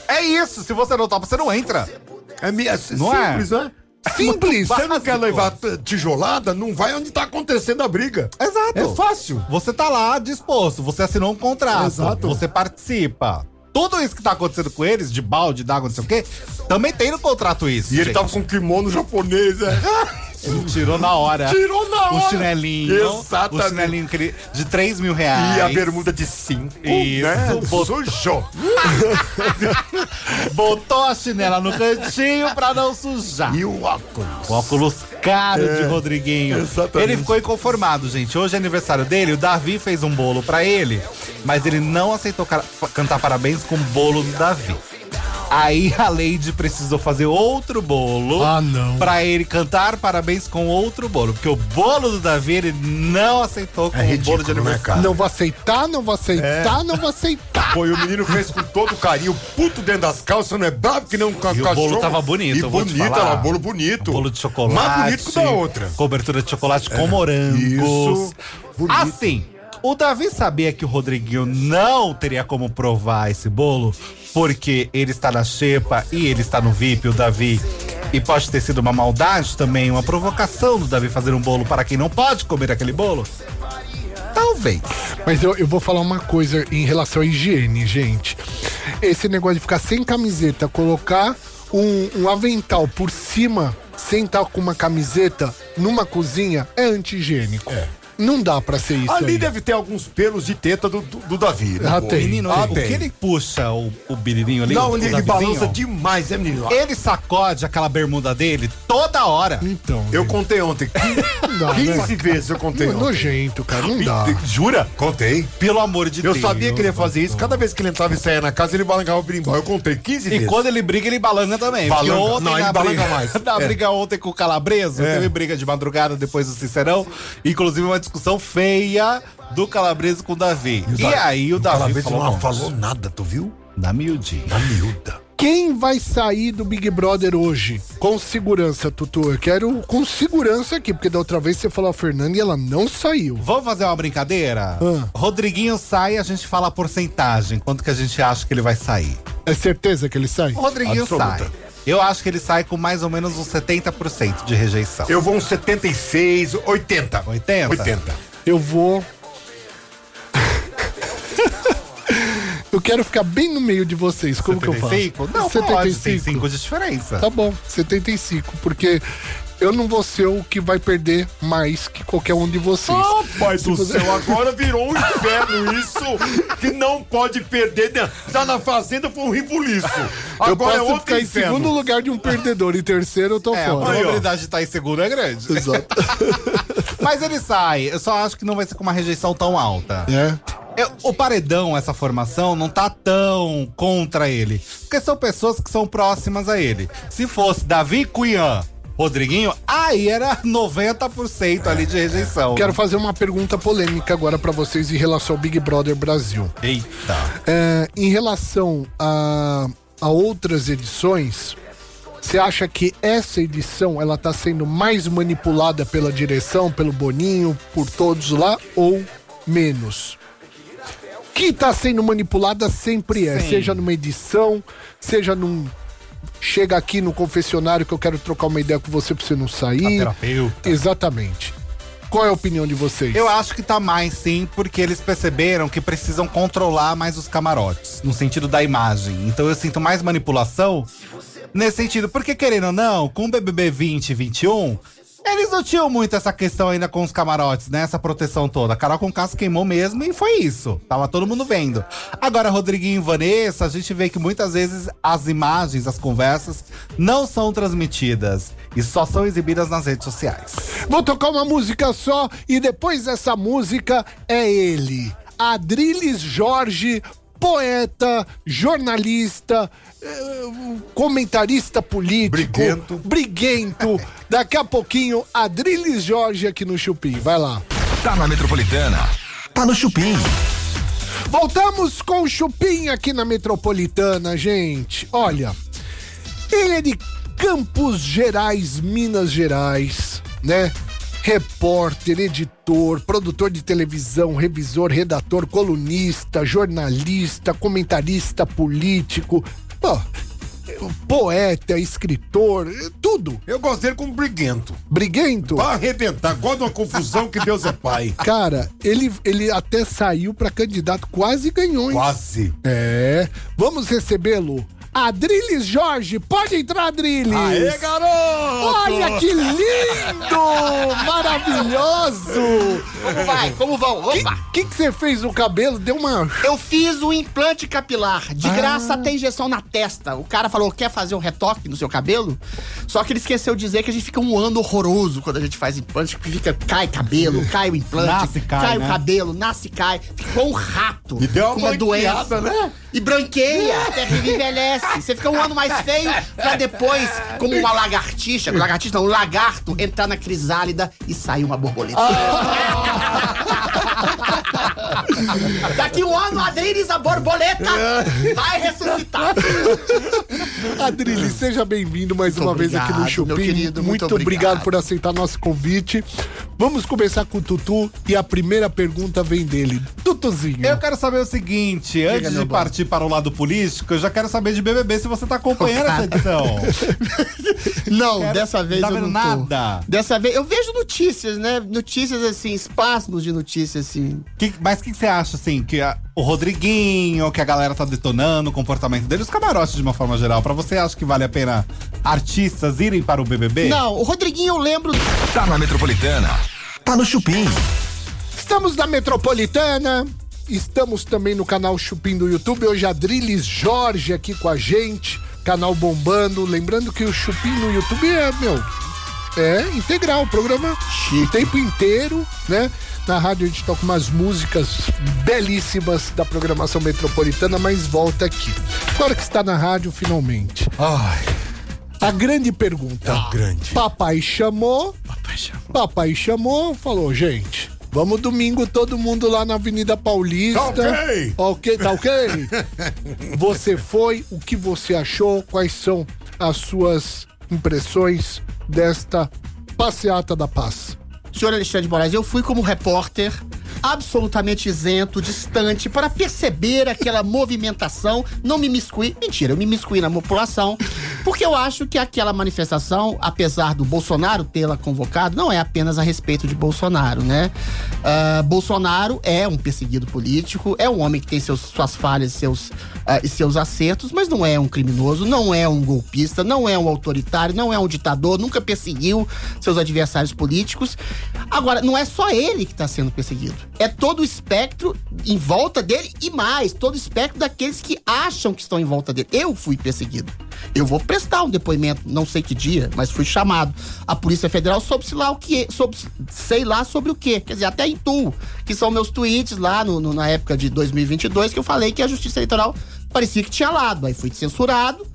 É isso, se você não topa, você não entra. É Não é? simples, né? Simples. Você não quer levar tijolada, não vai onde tá acontecendo a briga. Exato. É fácil. Você tá lá disposto, você assinou um contrato, Exato. você participa. Tudo isso que tá acontecendo com eles, de balde, d'água, não sei o quê, também tem no contrato isso. E ele gente. tava com kimono japonês, né? [LAUGHS] Ele tirou na hora. Tirou na O hora. chinelinho. Exatamente. O chinelinho de 3 mil reais. E a bermuda de cinco, Isso, né? Sujou. [LAUGHS] Botou a chinela no cantinho pra não sujar. E o óculos. O óculos caro É, de Rodriguinho. exatamente. Ele ficou inconformado, gente. Hoje é aniversário dele, o Davi fez um bolo pra ele, mas ele não aceitou ca- cantar parabéns com o bolo do Davi. Aí a Lady precisou fazer outro bolo Ah, não. pra ele cantar parabéns com outro bolo. Porque o bolo do Davi ele não aceitou com É o bolo ridículo, de né, aniversário. cara? Não vou aceitar, não vou aceitar, não vou aceitar. Foi o menino fez com todo carinho, puto dentro das calças, não é bravo que não ca- E o bolo tava bonito, E eu vou te bonito, falar. era bolo bonito. Bolo de chocolate. Mais bonito que da outra. É. Cobertura de chocolate com morangos. isso, bonito. Assim, o Davi sabia que o Rodriguinho não teria como provar esse bolo, porque ele está na xepa e ele está no VIP, o Davi. E pode ter sido uma maldade também, uma provocação do Davi fazer um bolo para quem não pode comer aquele bolo? Talvez. Mas eu, eu vou falar uma coisa em relação à higiene, gente. Esse negócio de ficar sem camiseta, colocar um, um avental por cima, sem estar com uma camiseta numa cozinha é anti-higiênico. Não dá pra ser isso Ali aí. deve ter alguns pelos de teta do, do, do Davi. né? Ah, tem. Menino, Ah, o tem. que ele puxa o, o birilinho ali? Não, o ele, ele Davizinho, balança demais, é menino? Ele sacode aquela bermuda dele toda hora. Então, Eu contei ontem. [LAUGHS] dá, 15 né? vezes eu contei é ontem. nojento, cara, não dá. Jura? Contei. Pelo amor de Eu Deus. sabia que ele ia fazer isso. Cada vez que ele entrava e saía na casa, ele balangava o berimbau. Eu contei 15 E vezes. quando ele briga, ele balanga também. Balanga. ontem Não, ele briga, mais. [LAUGHS] Na É. briga ontem com o Calabreso, É. teve briga de madrugada depois do Sincerão. Inclusive uma discussão feia do Calabreso com o Davi. E, Da- aí o Davi Calabreso falou, não "Não, falou nada, tu viu? Da miudinha. Na miúda. Quem vai sair do Big Brother hoje? Com segurança, Tutu. Eu quero com segurança aqui, porque da outra vez você falou a Fernanda e ela não saiu. Vamos fazer uma brincadeira? Ah. Rodriguinho sai a gente fala a porcentagem. Quanto que a gente acha que ele vai sair? É certeza que ele sai? O Rodriguinho Absoluta. sai. Eu acho que ele sai com mais ou menos uns 70% de rejeição. Eu vou uns 76, 80. 80? 80. Eu vou. [LAUGHS] eu quero ficar bem no meio de vocês. Como que eu faço? 75? Não, 75. pode, tem 5 de diferença. Tá bom, 75. Porque eu não vou ser o que vai perder mais que qualquer um de vocês. Oh, pai Se do você- céu, agora virou um inferno isso, que não pode perder. né? Tá na fazenda, foi um ribuliço. [LAUGHS] eu Agora é posso outro ficar em inferno. segundo lugar de um perdedor. Em terceiro eu tô É, a fora. probabilidade de estar em segundo é grande. Exato. [LAUGHS] Mas ele sai. Eu só acho que não vai ser com uma rejeição tão alta. É. Eu- o paredão, essa formação, não tá tão contra ele. Porque são pessoas que são próximas a ele. Se fosse Davi Cunhã, Rodriguinho, aí era 90% ali de rejeição. Quero fazer uma pergunta polêmica agora pra vocês em relação ao Big Brother Brasil. Eita. É, em relação a, a outras edições, você acha que essa edição ela tá sendo mais manipulada pela direção, pelo Boninho, por todos lá ou menos? Que tá sendo manipulada sempre é, Sim. seja numa edição, seja num chega aqui no confessionário que eu quero trocar uma ideia com você pra você não sair. terapeuta. Exatamente. Qual é a opinião de vocês? Eu acho que tá mais sim, porque eles perceberam que precisam controlar mais os camarotes, no sentido da imagem. Então eu sinto mais manipulação nesse sentido. Porque, querendo ou não, com o BBB 20 e 21, eles não tinham muito essa questão ainda com os camarotes, né? Essa proteção toda. A Carol com Caso queimou mesmo e foi isso. Tava todo mundo vendo. Agora, Rodriguinho e Vanessa, a gente vê que muitas vezes as imagens, as conversas, não são transmitidas e só são exibidas nas redes sociais. Vou tocar uma música só e depois dessa música é ele, Adriles Jorge, poeta, jornalista, eh, comentarista político, Briguento. briguento. Daqui a pouquinho, Adriles Jorge aqui no Chupim. Vai lá. Tá na Metropolitana. Tá no Chupim. Voltamos com o Chupim aqui na Metropolitana, gente. Olha, ele é de Campos Gerais, Minas Gerais, né? Repórter, editor, produtor de televisão, revisor, redator, colunista, jornalista, comentarista político, poeta, escritor, tudo. Eu gosto dele como briguento. Briguento? Pra arrebentar. Gosto de uma confusão que Deus é pai. [LAUGHS] Cara, ele, ele até saiu pra candidato, quase ganhou, hein? Quase. É. Vamos recebê-lo. Adriles Jorge, pode entrar, Adriles! Aê, garoto! Olha que lindo! [LAUGHS] Maravilhoso! Como vai? Como vão? O Opa! que que você fez no cabelo? Deu uma. Eu fiz o implante capilar. De Ah. graça tem injeção na testa. O cara falou: quer fazer um retoque no seu cabelo? Só que ele esqueceu de dizer que a gente fica um ano horroroso quando a gente faz implante, que fica, cai cabelo, cai o implante, Nasce cai, o né? cabelo, nasce cai. Igual um rato. E deu uma com uma doença. né? E branqueia, [LAUGHS] até que envelhece. Você fica um ano mais feio pra depois, como uma lagartixa, lagartixa não, um lagarto, entrar na crisálida e sair uma borboleta. [LAUGHS] Daqui um ano, Adriles, a borboleta vai ressuscitar. [LAUGHS] Adriles, seja bem-vindo mais Muito uma vez aqui no obrigado, Chupim. meu querido, muito, muito obrigado. obrigado. por aceitar nosso convite. Vamos começar com o Tutu e a primeira pergunta vem dele. Tutuzinho. Eu quero saber o seguinte, antes de bom. partir para o lado político, eu já quero saber de BBB se você tá acompanhando essa edição. [LAUGHS] Não, Quero- dessa vez tá eu não tô. nada? Dessa vez, eu vejo notícias, né? Notícias assim, espasmos de notícias assim. Que- mas o que, que você acha, assim, que a- o Rodriguinho, que a galera tá detonando, o comportamento dele, os camarotes de uma forma geral, pra você acha que vale a pena artistas irem para o BBB? Não, o Rodriguinho eu lembro. Tá na Metropolitana. Tá no Chupim. Estamos na Metropolitana. Estamos também no canal Chupim do YouTube. Hoje a Drilis Jorge aqui com a gente. Canal bombando. Lembrando que o Chupim no YouTube é, meu, é integral. Programa o tempo inteiro, né? Na rádio a gente toca umas músicas belíssimas da programação metropolitana, mas volta aqui. Agora que está na rádio, finalmente. Ai, A grande pergunta. tá grande. Papai chamou. Papai chamou. falou, gente. Vamos domingo todo mundo lá na Avenida Paulista. Tá ok. Ok, tá ok? [LAUGHS] você foi, o que você achou? Quais são as suas impressões desta passeata da paz? Senhor Alexandre de Moraes, eu fui como repórter absolutamente isento, distante, para perceber aquela movimentação, não me miscuir. Mentira, eu me miscuí na população, porque eu acho que aquela manifestação, apesar do Bolsonaro tê-la convocado, não é apenas a respeito de Bolsonaro, né? Ah, Bolsonaro é um perseguido político, é um homem que tem seus, suas falhas seus, e seus acertos, mas não é um criminoso, não é um golpista, não é um autoritário, não é um ditador, nunca perseguiu seus adversários políticos. Agora, não é só ele que está sendo perseguido. É todo o espectro em volta dele e mais, todo o espectro daqueles que acham que estão em volta dele. Eu fui perseguido. Eu vou prestar um depoimento, não sei que dia, mas fui chamado. A Polícia Federal soube-se lá o que, soube, sei lá sobre o que. Quer dizer, até em tu, que são meus tweets lá no, no- na época de 2022, que eu falei que a Justiça Eleitoral parecia que tinha lado. Aí fui censurado,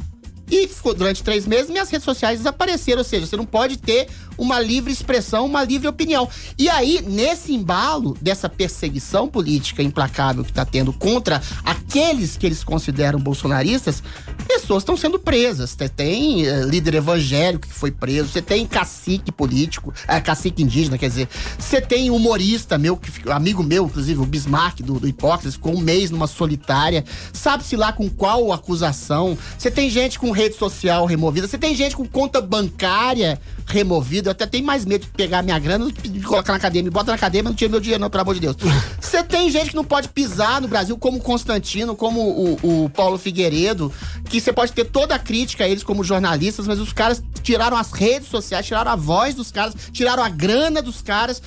e durante três meses, minhas redes sociais desapareceram. Ou seja, você não pode ter uma livre expressão, uma livre opinião. E aí, nesse embalo dessa perseguição política implacável que está tendo contra aqueles que eles consideram bolsonaristas, pessoas estão sendo presas. Você tem eh, líder evangélico que foi preso, você tem cacique político, eh, cacique indígena, quer dizer, você tem humorista meu, que, amigo meu, inclusive, o Bismarck do, do ficou um mês numa solitária, sabe-se lá com qual acusação. Você tem gente com rede social removida, você tem gente com conta bancária removida. Eu até tenho mais medo de pegar minha grana, de colocar na cadeia. Me bota na cadeia, mas não tira meu dinheiro, não, pelo amor de Deus. [LAUGHS] Você tem gente que não pode pisar no Brasil, como o Constantino, como o, o Paulo Figueiredo, que você pode ter toda a crítica a eles como jornalistas, mas os caras tiraram as redes sociais, tiraram a voz dos caras, tiraram a grana dos caras.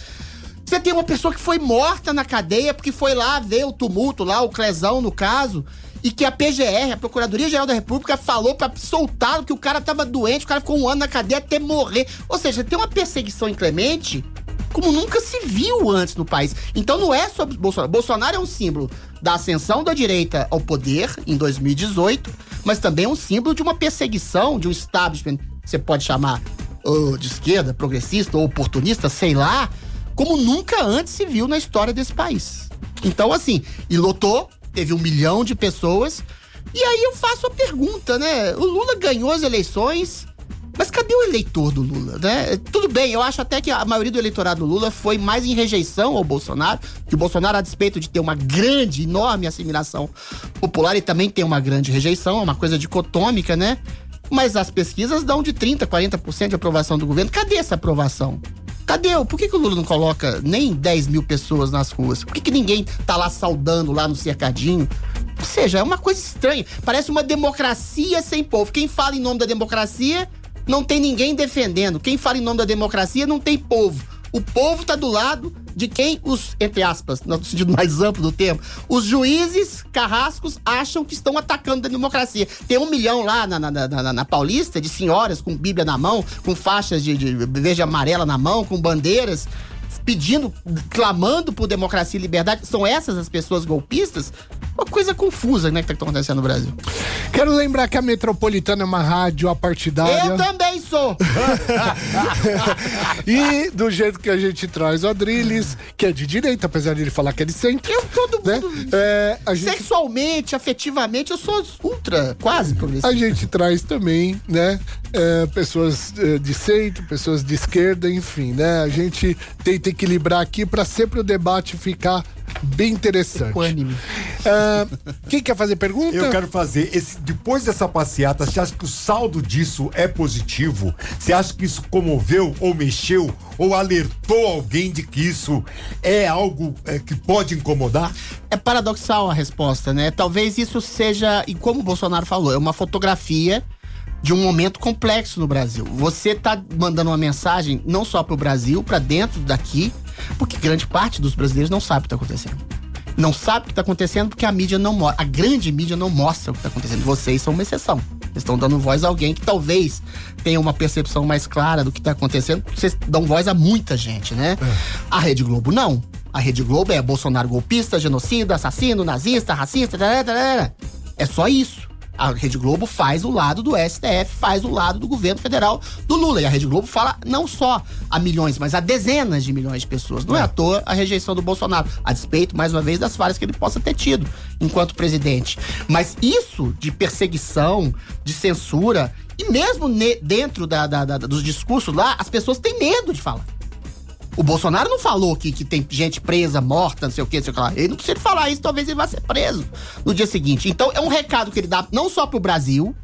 Você tem uma pessoa que foi morta na cadeia porque foi lá ver o tumulto lá, o Clesão no caso, e que a PGR, a Procuradoria Geral da República, falou pra soltá-lo que o cara tava doente, o cara ficou um ano na cadeia até morrer. Ou seja, tem uma perseguição inclemente como nunca se viu antes no país. Então não é sobre Bolsonaro. Bolsonaro é um símbolo da ascensão da direita ao poder em 2018, mas também é um símbolo de uma perseguição de um establishment, você pode chamar de esquerda, progressista ou oportunista, sei lá, como nunca antes se viu na história desse país. Então, assim, e lotou, teve um milhão de pessoas. E aí eu faço a pergunta, né? O Lula ganhou as eleições, mas cadê o eleitor do Lula, né? Tudo bem, eu acho até que a maioria do eleitorado do Lula foi mais em rejeição ao Bolsonaro, que o Bolsonaro, a despeito de ter uma grande, enorme assimilação popular, ele também tem uma grande rejeição, é uma coisa dicotômica, né? Mas as pesquisas dão de 30%, 40% de aprovação do governo. Cadê essa aprovação? Cadê? Por que, que o Lula não coloca nem 10 mil pessoas nas ruas? Por que, que ninguém tá lá saudando lá no cercadinho? Ou seja, é uma coisa estranha. Parece uma democracia sem povo. Quem fala em nome da democracia não tem ninguém defendendo. Quem fala em nome da democracia não tem povo. O povo tá do lado de quem os, entre aspas, no sentido mais amplo do termo, os juízes carrascos acham que estão atacando a democracia. Tem um milhão lá na, na, na- na- Paulista de senhoras com Bíblia na mão, com faixas de, de verde e amarela na mão, com bandeiras, pedindo, clamando por democracia e liberdade. São essas as pessoas golpistas? Uma coisa confusa, né, que tá acontecendo no Brasil. Quero lembrar que a Metropolitana é uma rádio apartidária. Eu também sou! [LAUGHS] e do jeito que a gente traz o Adrilles, que é de direita, apesar de ele falar que é de centro. Eu, todo mundo. É, gente Sexualmente, afetivamente, eu sou ultra, quase progressista. A gente traz também, né, é, pessoas é, de centro, pessoas de esquerda, enfim, né? A gente tenta equilibrar aqui para sempre o debate ficar bem interessante. É, quem quer fazer pergunta? Eu quero fazer, esse, depois dessa passeata, você acha que o saldo disso é positivo? Você acha que isso comoveu ou mexeu ou alertou alguém de que isso é algo é, que pode incomodar? É paradoxal a resposta, né? Talvez isso seja, e como o Bolsonaro falou, é uma fotografia de um momento complexo no Brasil. Você tá mandando uma mensagem não só pro Brasil, para dentro daqui, porque grande parte dos brasileiros não sabe o que tá acontecendo. Não sabe o que tá acontecendo porque a mídia não mostra. A grande mídia não mostra o que tá acontecendo. Vocês são uma exceção. Vocês estão dando voz a alguém que talvez tenha uma percepção mais clara do que tá acontecendo. porque Vocês dão voz a muita gente, né? A Rede Globo não. A Rede Globo é Bolsonaro golpista, genocida, assassino, nazista, racista, tarará. é só isso. A Rede Globo faz o lado do STF, faz o lado do governo federal do Lula. E a Rede Globo fala não só a milhões, mas a dezenas de milhões de pessoas. Não é, à toa a rejeição do Bolsonaro, a despeito, mais uma vez, das falhas que ele possa ter tido enquanto presidente. Mas isso de perseguição, de censura, e mesmo dentro da- da- da- dos discursos lá, as pessoas têm medo de falar. O Bolsonaro não falou que, que tem gente presa, morta, não sei o que, não sei o que lá. Ele não precisa falar isso, talvez ele vá ser preso no dia seguinte. Então é um recado que ele dá não só pro Brasil,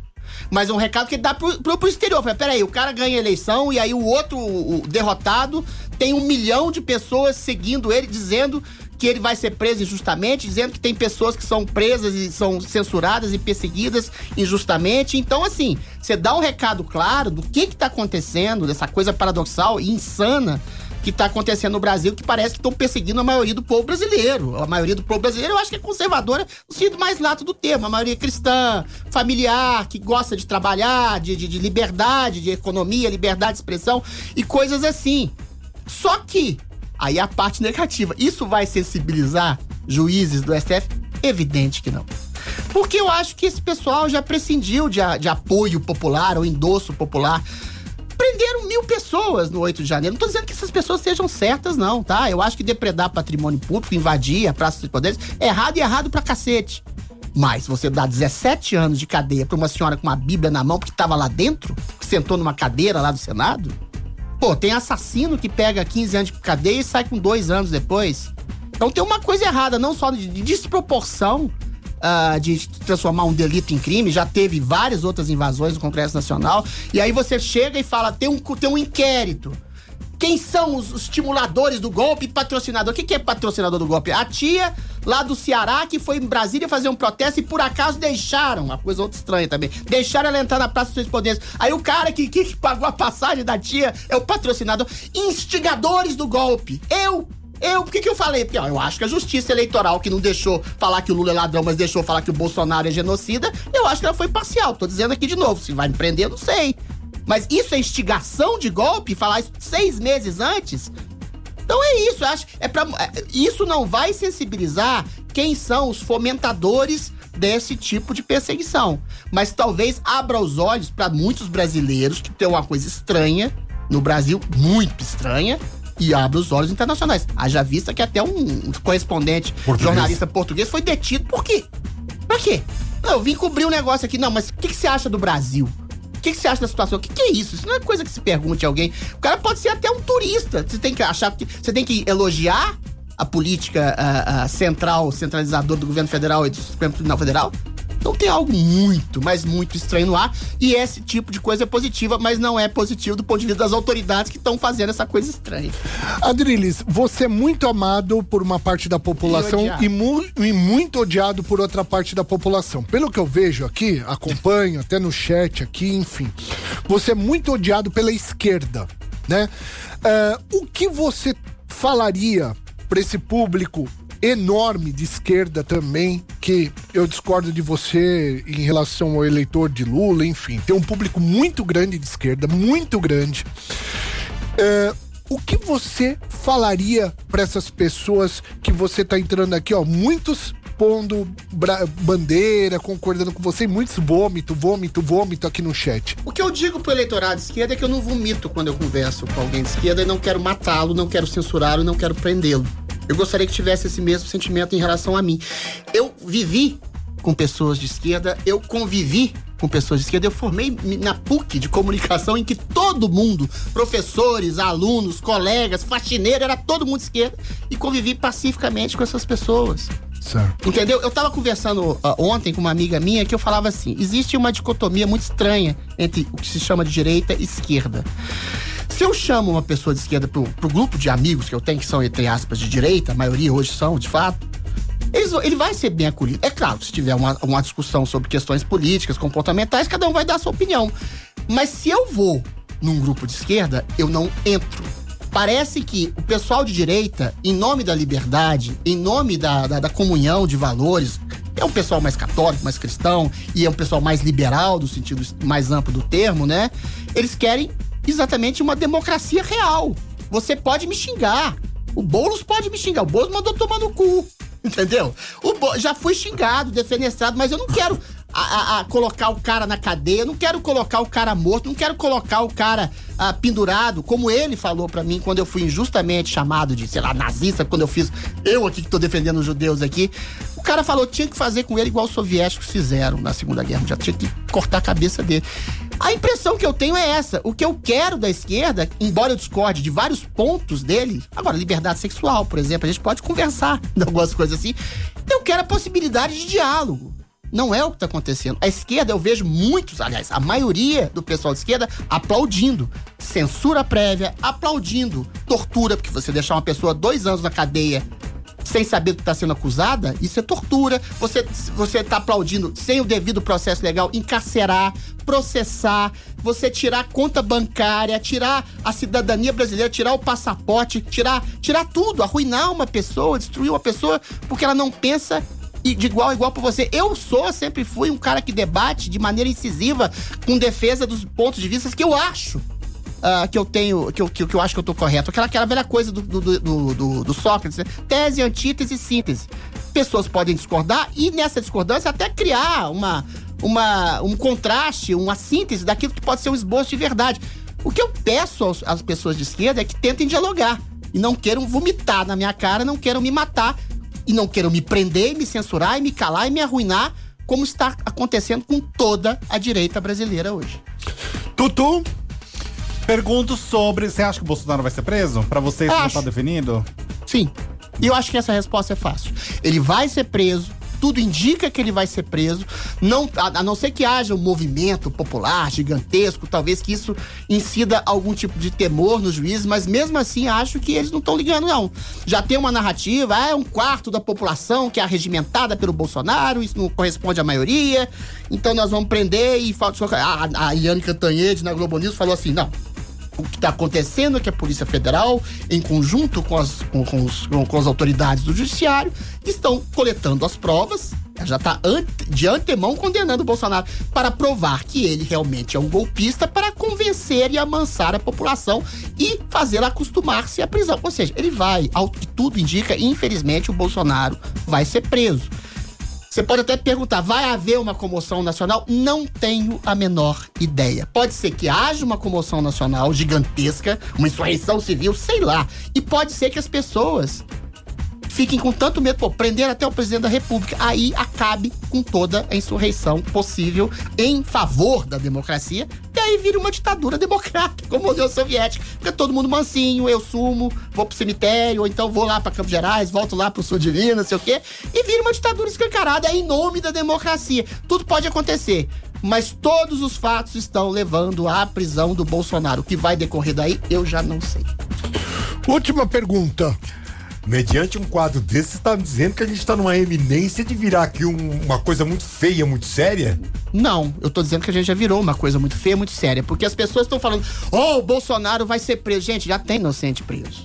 mas é um recado que ele dá pro, pro, pro exterior. Fala, peraí, o cara ganha a eleição e aí o outro, o o derrotado, tem um milhão de pessoas seguindo ele, dizendo que ele vai ser preso injustamente, dizendo que tem pessoas que são presas e são censuradas e perseguidas injustamente. Então, assim, você dá um recado claro do que que tá acontecendo, dessa coisa paradoxal e insana que tá acontecendo no Brasil, que parece que estão perseguindo a maioria do povo brasileiro. A maioria do povo brasileiro eu acho que é conservadora no sentido mais lato do termo. A maioria é cristã, familiar, que gosta de trabalhar, de, de, de liberdade, de economia, liberdade de expressão e coisas assim. Só que, aí a parte negativa, isso vai sensibilizar juízes do STF? Evidente que não. Porque eu acho que esse pessoal já prescindiu de, de apoio popular ou endosso popular. Prenderam mil pessoas no 8 de janeiro. Não tô dizendo que essas pessoas sejam certas, não, tá? Eu acho que depredar patrimônio público, invadir a Praça dos Poderes, é errado e errado pra cacete. Mas você dá 17 anos de cadeia pra uma senhora com uma bíblia na mão, porque tava lá dentro, que sentou numa cadeira lá do Senado? Pô, tem assassino que pega 15 anos de cadeia e sai com dois anos depois. Então tem uma coisa errada, não só de desproporção ah, de transformar um delito em crime, já teve várias outras invasões no Congresso Nacional, e aí você chega e fala, tem um, tem um inquérito. Quem são os, estimuladores do golpe e patrocinador? O que, que é patrocinador do golpe? A tia lá do Ceará que foi em Brasília fazer um protesto e por acaso deixaram, uma coisa outra estranha também, deixaram ela entrar na Praça dos Três. Aí o cara que, que pagou a passagem da tia é o patrocinador. Instigadores do golpe. Eu eu, por que, que eu falei? Porque ó, eu acho que a justiça eleitoral, que não deixou falar que o Lula é ladrão, mas deixou falar que o Bolsonaro é genocida, eu acho que ela foi parcial. Tô dizendo aqui de novo. Se vai me prender, eu não sei. Mas isso é instigação de golpe? Falar isso seis meses antes? Então é isso, eu acho. É pra, é, isso não vai sensibilizar quem são os fomentadores desse tipo de perseguição. Mas talvez abra os olhos para muitos brasileiros que tem uma coisa estranha no Brasil, muito estranha, e abra os olhos internacionais. Haja vista que até um correspondente Português. jornalista português foi detido. Por quê? Pra quê? Não, eu vim cobrir um negócio aqui. Não, mas o que, que você acha do Brasil? O que, que você acha da situação? O que, que é isso? Isso não é coisa que se pergunte a alguém. O cara pode ser até um turista. Você tem que achar que. Você tem que elogiar a política central, centralizadora do governo federal e do Supremo Tribunal Federal. Então tem algo muito, mas muito estranho ar. E esse tipo de coisa é positiva, mas não é positivo do ponto de vista das autoridades que estão fazendo essa coisa estranha. Adriles, você é muito amado por uma parte da população E e, mu- e muito odiado por outra parte da população. Pelo que eu vejo aqui, acompanho até no chat aqui, enfim. Você é muito odiado pela esquerda, né? Ah, o que você falaria para esse público enorme de esquerda também, que eu discordo de você em relação ao eleitor de Lula, enfim, tem um público muito grande de esquerda, muito grande. É, o que você falaria para essas pessoas que você tá entrando aqui, ó, muitos pondo bandeira, concordando com você, muitos vômito, vômito, vômito aqui no chat. O que eu digo pro eleitorado de esquerda é que eu não vomito quando eu converso com alguém de esquerda e não quero matá-lo, não quero censurá-lo, não quero prendê-lo. Eu gostaria que tivesse esse mesmo sentimento em relação a mim. Eu vivi com pessoas de esquerda, eu convivi com pessoas de esquerda, eu formei na PUC de comunicação em que todo mundo, professores, alunos, colegas, faxineiro, era todo mundo de esquerda e convivi pacificamente com essas pessoas. Certo. Entendeu? Eu tava conversando ah, ontem com uma amiga minha que eu falava assim: existe uma dicotomia muito estranha entre o que se chama de direita e esquerda. Se eu chamo uma pessoa de esquerda pro, pro grupo de amigos que eu tenho, que são, entre aspas, de direita, a maioria hoje são, de fato, eles ele vai ser bem acolhido. É claro, se tiver uma, uma discussão sobre questões políticas, comportamentais, cada um vai dar a sua opinião. Mas se eu vou num grupo de esquerda, eu não entro. Parece que o pessoal de direita, em nome da liberdade, em nome da, da, da comunhão de valores, é um pessoal mais católico, mais cristão, e é um pessoal mais liberal, do sentido mais amplo do termo, né? Eles querem exatamente uma democracia real. Você pode me xingar. O Boulos pode me xingar. O Boulos mandou tomar no cu. [LAUGHS] Entendeu? O Bo- já fui xingado, defenestrado, mas eu não quero a- a- a colocar o cara na cadeia, não quero colocar o cara morto, não quero colocar o cara ah, pendurado, como ele falou pra mim quando eu fui injustamente chamado de, sei lá, nazista, quando eu fiz, eu aqui que tô defendendo os judeus aqui. O cara falou, tinha que fazer com ele igual os soviéticos fizeram na Segunda Guerra Mundial, tinha que cortar a cabeça dele. A impressão que eu tenho é essa. O que eu quero da esquerda, embora eu discorde de vários pontos dele, agora, liberdade sexual, por exemplo, a gente pode conversar [LAUGHS] de algumas coisas assim. Eu quero a possibilidade de diálogo. Não é o que está acontecendo. A esquerda, eu vejo muitos, aliás, a maioria do pessoal de esquerda aplaudindo. Censura prévia, aplaudindo. Tortura, porque você deixar uma pessoa dois anos na cadeia sem saber que está sendo acusada, isso é tortura. Você, você tá aplaudindo sem o devido processo legal, encarcerar, processar, você tirar a conta bancária, tirar a cidadania brasileira, tirar o passaporte, tirar, tirar tudo, arruinar uma pessoa, destruir uma pessoa, porque ela não pensa e de igual a igual pra você. Eu sou, sempre fui um cara que debate de maneira incisiva com defesa dos pontos de vista que eu acho ah, que eu tenho, que eu, que, que eu acho que eu tô correto. Aquela, aquela velha coisa do, do, do, do- do Sócrates, né? tese, antítese e síntese. Pessoas podem discordar e nessa discordância até criar uma, uma, um contraste, uma síntese daquilo que pode ser um esboço de verdade. O que eu peço aos- às pessoas de esquerda é que tentem dialogar e não queiram vomitar na minha cara, não queiram me matar e não queiram me prender, e me censurar e me calar e me arruinar, como está acontecendo com toda a direita brasileira hoje. Tutu? Pergunto sobre. Você acha que o Bolsonaro vai ser preso? Pra você, isso não Acho. tá definido? Sim. E eu acho que essa resposta é fácil. Ele vai ser preso. Tudo indica que ele vai ser preso. Não, a, a não ser que haja um movimento popular gigantesco, talvez que isso incida algum tipo de temor nos juízes, mas mesmo assim acho que eles não estão ligando, não. Já tem uma narrativa, ah, é um quarto da população que é arregimentada pelo Bolsonaro, isso não corresponde à maioria, então nós vamos prender e a, a Iane Cantanhede na Globo News falou assim: não, o que está acontecendo é que a Polícia Federal, em conjunto com as, com, com os- com- as autoridades do Judiciário, estão coletando as provas, já está de antemão condenando o Bolsonaro, para provar que ele realmente é um golpista, para convencer e amansar a população e fazê-la acostumar-se à prisão. Ou seja, ele vai, ao que tudo indica, infelizmente, o Bolsonaro vai ser preso. Você pode até perguntar, vai haver uma comoção nacional? Não tenho a menor ideia. Pode ser que haja uma comoção nacional gigantesca, uma insurreição civil, sei lá. E pode ser que as pessoas fiquem com tanto medo, pô, prender até o presidente da república. Aí acabe com toda a insurreição possível em favor da democracia. E aí vira uma ditadura democrática, como a União Soviética. Fica todo mundo mansinho, eu sumo, vou pro cemitério, ou então vou lá pra Campos Gerais, volto lá pro Sul Divino, não sei o quê. E vira uma ditadura escancarada em nome da democracia. Tudo pode acontecer. Mas todos os fatos estão levando à prisão do Bolsonaro. O que vai decorrer daí, eu já não sei. Última pergunta. Mediante um quadro desse, você tá me dizendo que a gente tá numa eminência de virar aqui um- uma coisa muito feia, muito séria? Não, eu tô dizendo que a gente já virou uma coisa muito feia, muito séria. Porque as pessoas estão falando, oh, o Bolsonaro vai ser preso. Gente, já tem inocente preso.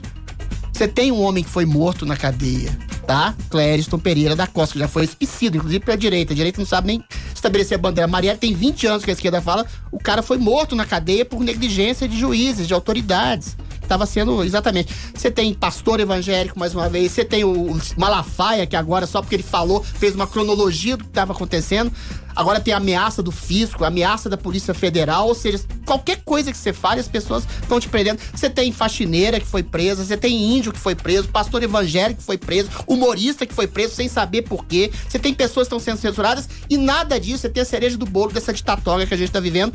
Você tem um homem que foi morto na cadeia, tá? Clériston Pereira da Costa, que já foi especido, inclusive pela direita. A direita não sabe nem estabelecer a bandeira amarela. Tem 20 anos que a esquerda fala. O cara foi morto na cadeia por negligência de juízes, de autoridades. Tava sendo, exatamente. Você tem pastor evangélico, mais uma vez. Você tem o Malafaia, que agora, só porque ele falou, fez uma cronologia do que estava acontecendo. Agora tem a ameaça do fisco, a ameaça da Polícia Federal. Ou seja, qualquer coisa que você fale, as pessoas estão te prendendo. Você tem faxineira que foi presa, você tem índio que foi preso, pastor evangélico que foi preso, humorista que foi preso sem saber por quê. Você tem pessoas que estão sendo censuradas e nada disso. Você tem a cereja do bolo dessa ditatória que a gente está vivendo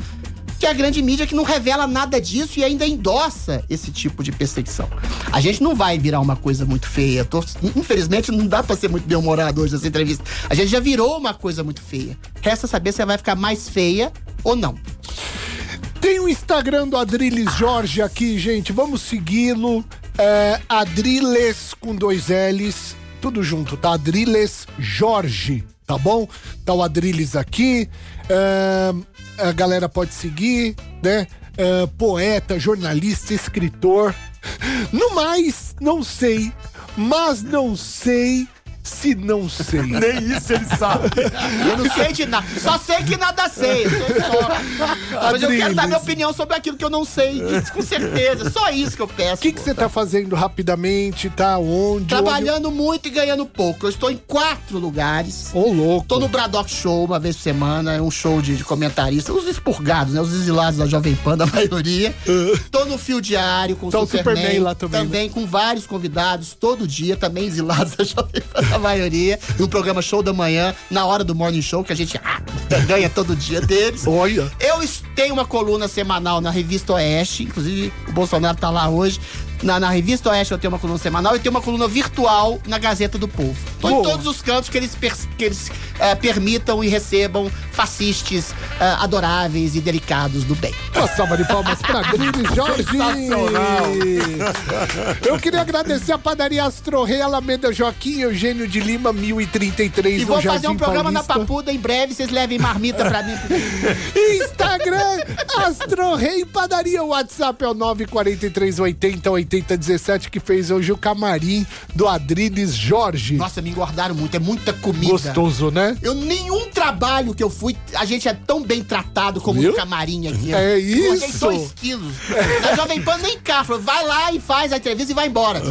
que é a grande mídia que não revela nada disso e ainda endossa esse tipo de perseguição. A gente não vai virar uma coisa muito feia. Tô- infelizmente, não dá pra ser muito bem-humorado hoje nessa entrevista. A gente já virou uma coisa muito feia. Resta saber se ela vai ficar mais feia ou não. Tem o Instagram do Adriles Jorge aqui, gente. Vamos segui-lo. É, Adriles com dois L's. tudo junto, tá? Adriles Jorge, tá bom? Tá o Adriles aqui. Ahn, a galera pode seguir, né? Ah, poeta, jornalista, escritor. No mais, não sei, mas não sei se não sei. [LAUGHS] Nem isso ele sabe. Eu não sei de nada. Só sei que nada sei. Só. Mas eu quero dar minha opinião sobre aquilo que eu não sei. Com certeza. Só isso que eu peço. O que que você tá fazendo rapidamente? Tá onde? Trabalhando muito e ganhando pouco. Eu estou em quatro lugares. Ô, louco. Tô no Braddock Show uma vez por semana, é um show de, de comentarista. Os expurgados, né? Os exilados da Jovem Pan, [LAUGHS] da maioria. [LAUGHS] Tô no Fio Diário com Tá o Superman. Superman lá também, né? Também com vários convidados, todo dia, também exilados da Jovem Pan, da maioria. No programa Show da Manhã, na hora do Morning Show, que a gente ah, ganha todo dia deles. Olha. Eu tenho uma coluna semanal na Revista Oeste, inclusive o Bolsonaro tá lá hoje. Na, na Revista Oeste eu tenho uma coluna semanal e tenho uma coluna virtual na Gazeta do Povo. Tô em todos os cantos que eles, que eles eh, permitam e recebam fascistas eh, adoráveis e delicados do bem. Uma salva de palmas pra Adriles [LAUGHS] Jorge. Eu queria agradecer a padaria Astro Rei Alameda Joaquim Eugênio de Lima, 1033 E vou Jardim fazer um programa na Paulista. Papuda em breve, vocês levem marmita pra mim. [LAUGHS] Instagram, Astro Rei Padaria. O WhatsApp é o 943 80 80 17 que fez hoje o camarim do Adriles Jorge. Nossa, me engordaram muito, é muita comida. Gostoso, né? Eu, nenhum trabalho que eu fui, a gente é tão bem tratado como Viu? no camarim aqui. É Eu engordei isso. dois quilos. Na Jovem Pan nem cá, falou, vai lá e faz a entrevista e vai embora. [LAUGHS]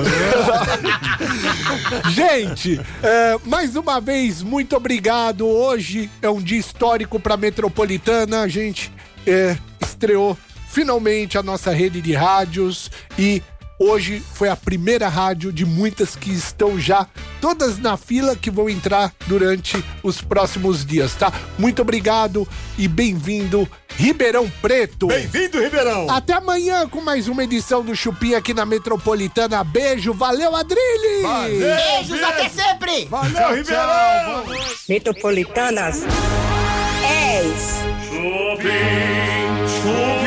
Gente, é, mais uma vez, muito obrigado. Hoje é um dia histórico para Metropolitana. A gente é, estreou finalmente a nossa rede de rádios e hoje foi a primeira rádio de muitas que estão já todas na fila que vão entrar durante os próximos dias, tá? Muito obrigado e bem-vindo, Ribeirão Preto. Bem-vindo, Ribeirão. Até amanhã com mais uma edição do Chupim aqui na Metropolitana. Beijo, valeu, Adrilles! Beijos, até sempre! Valeu, Ribeirão. Metropolitanas 10. Chupim.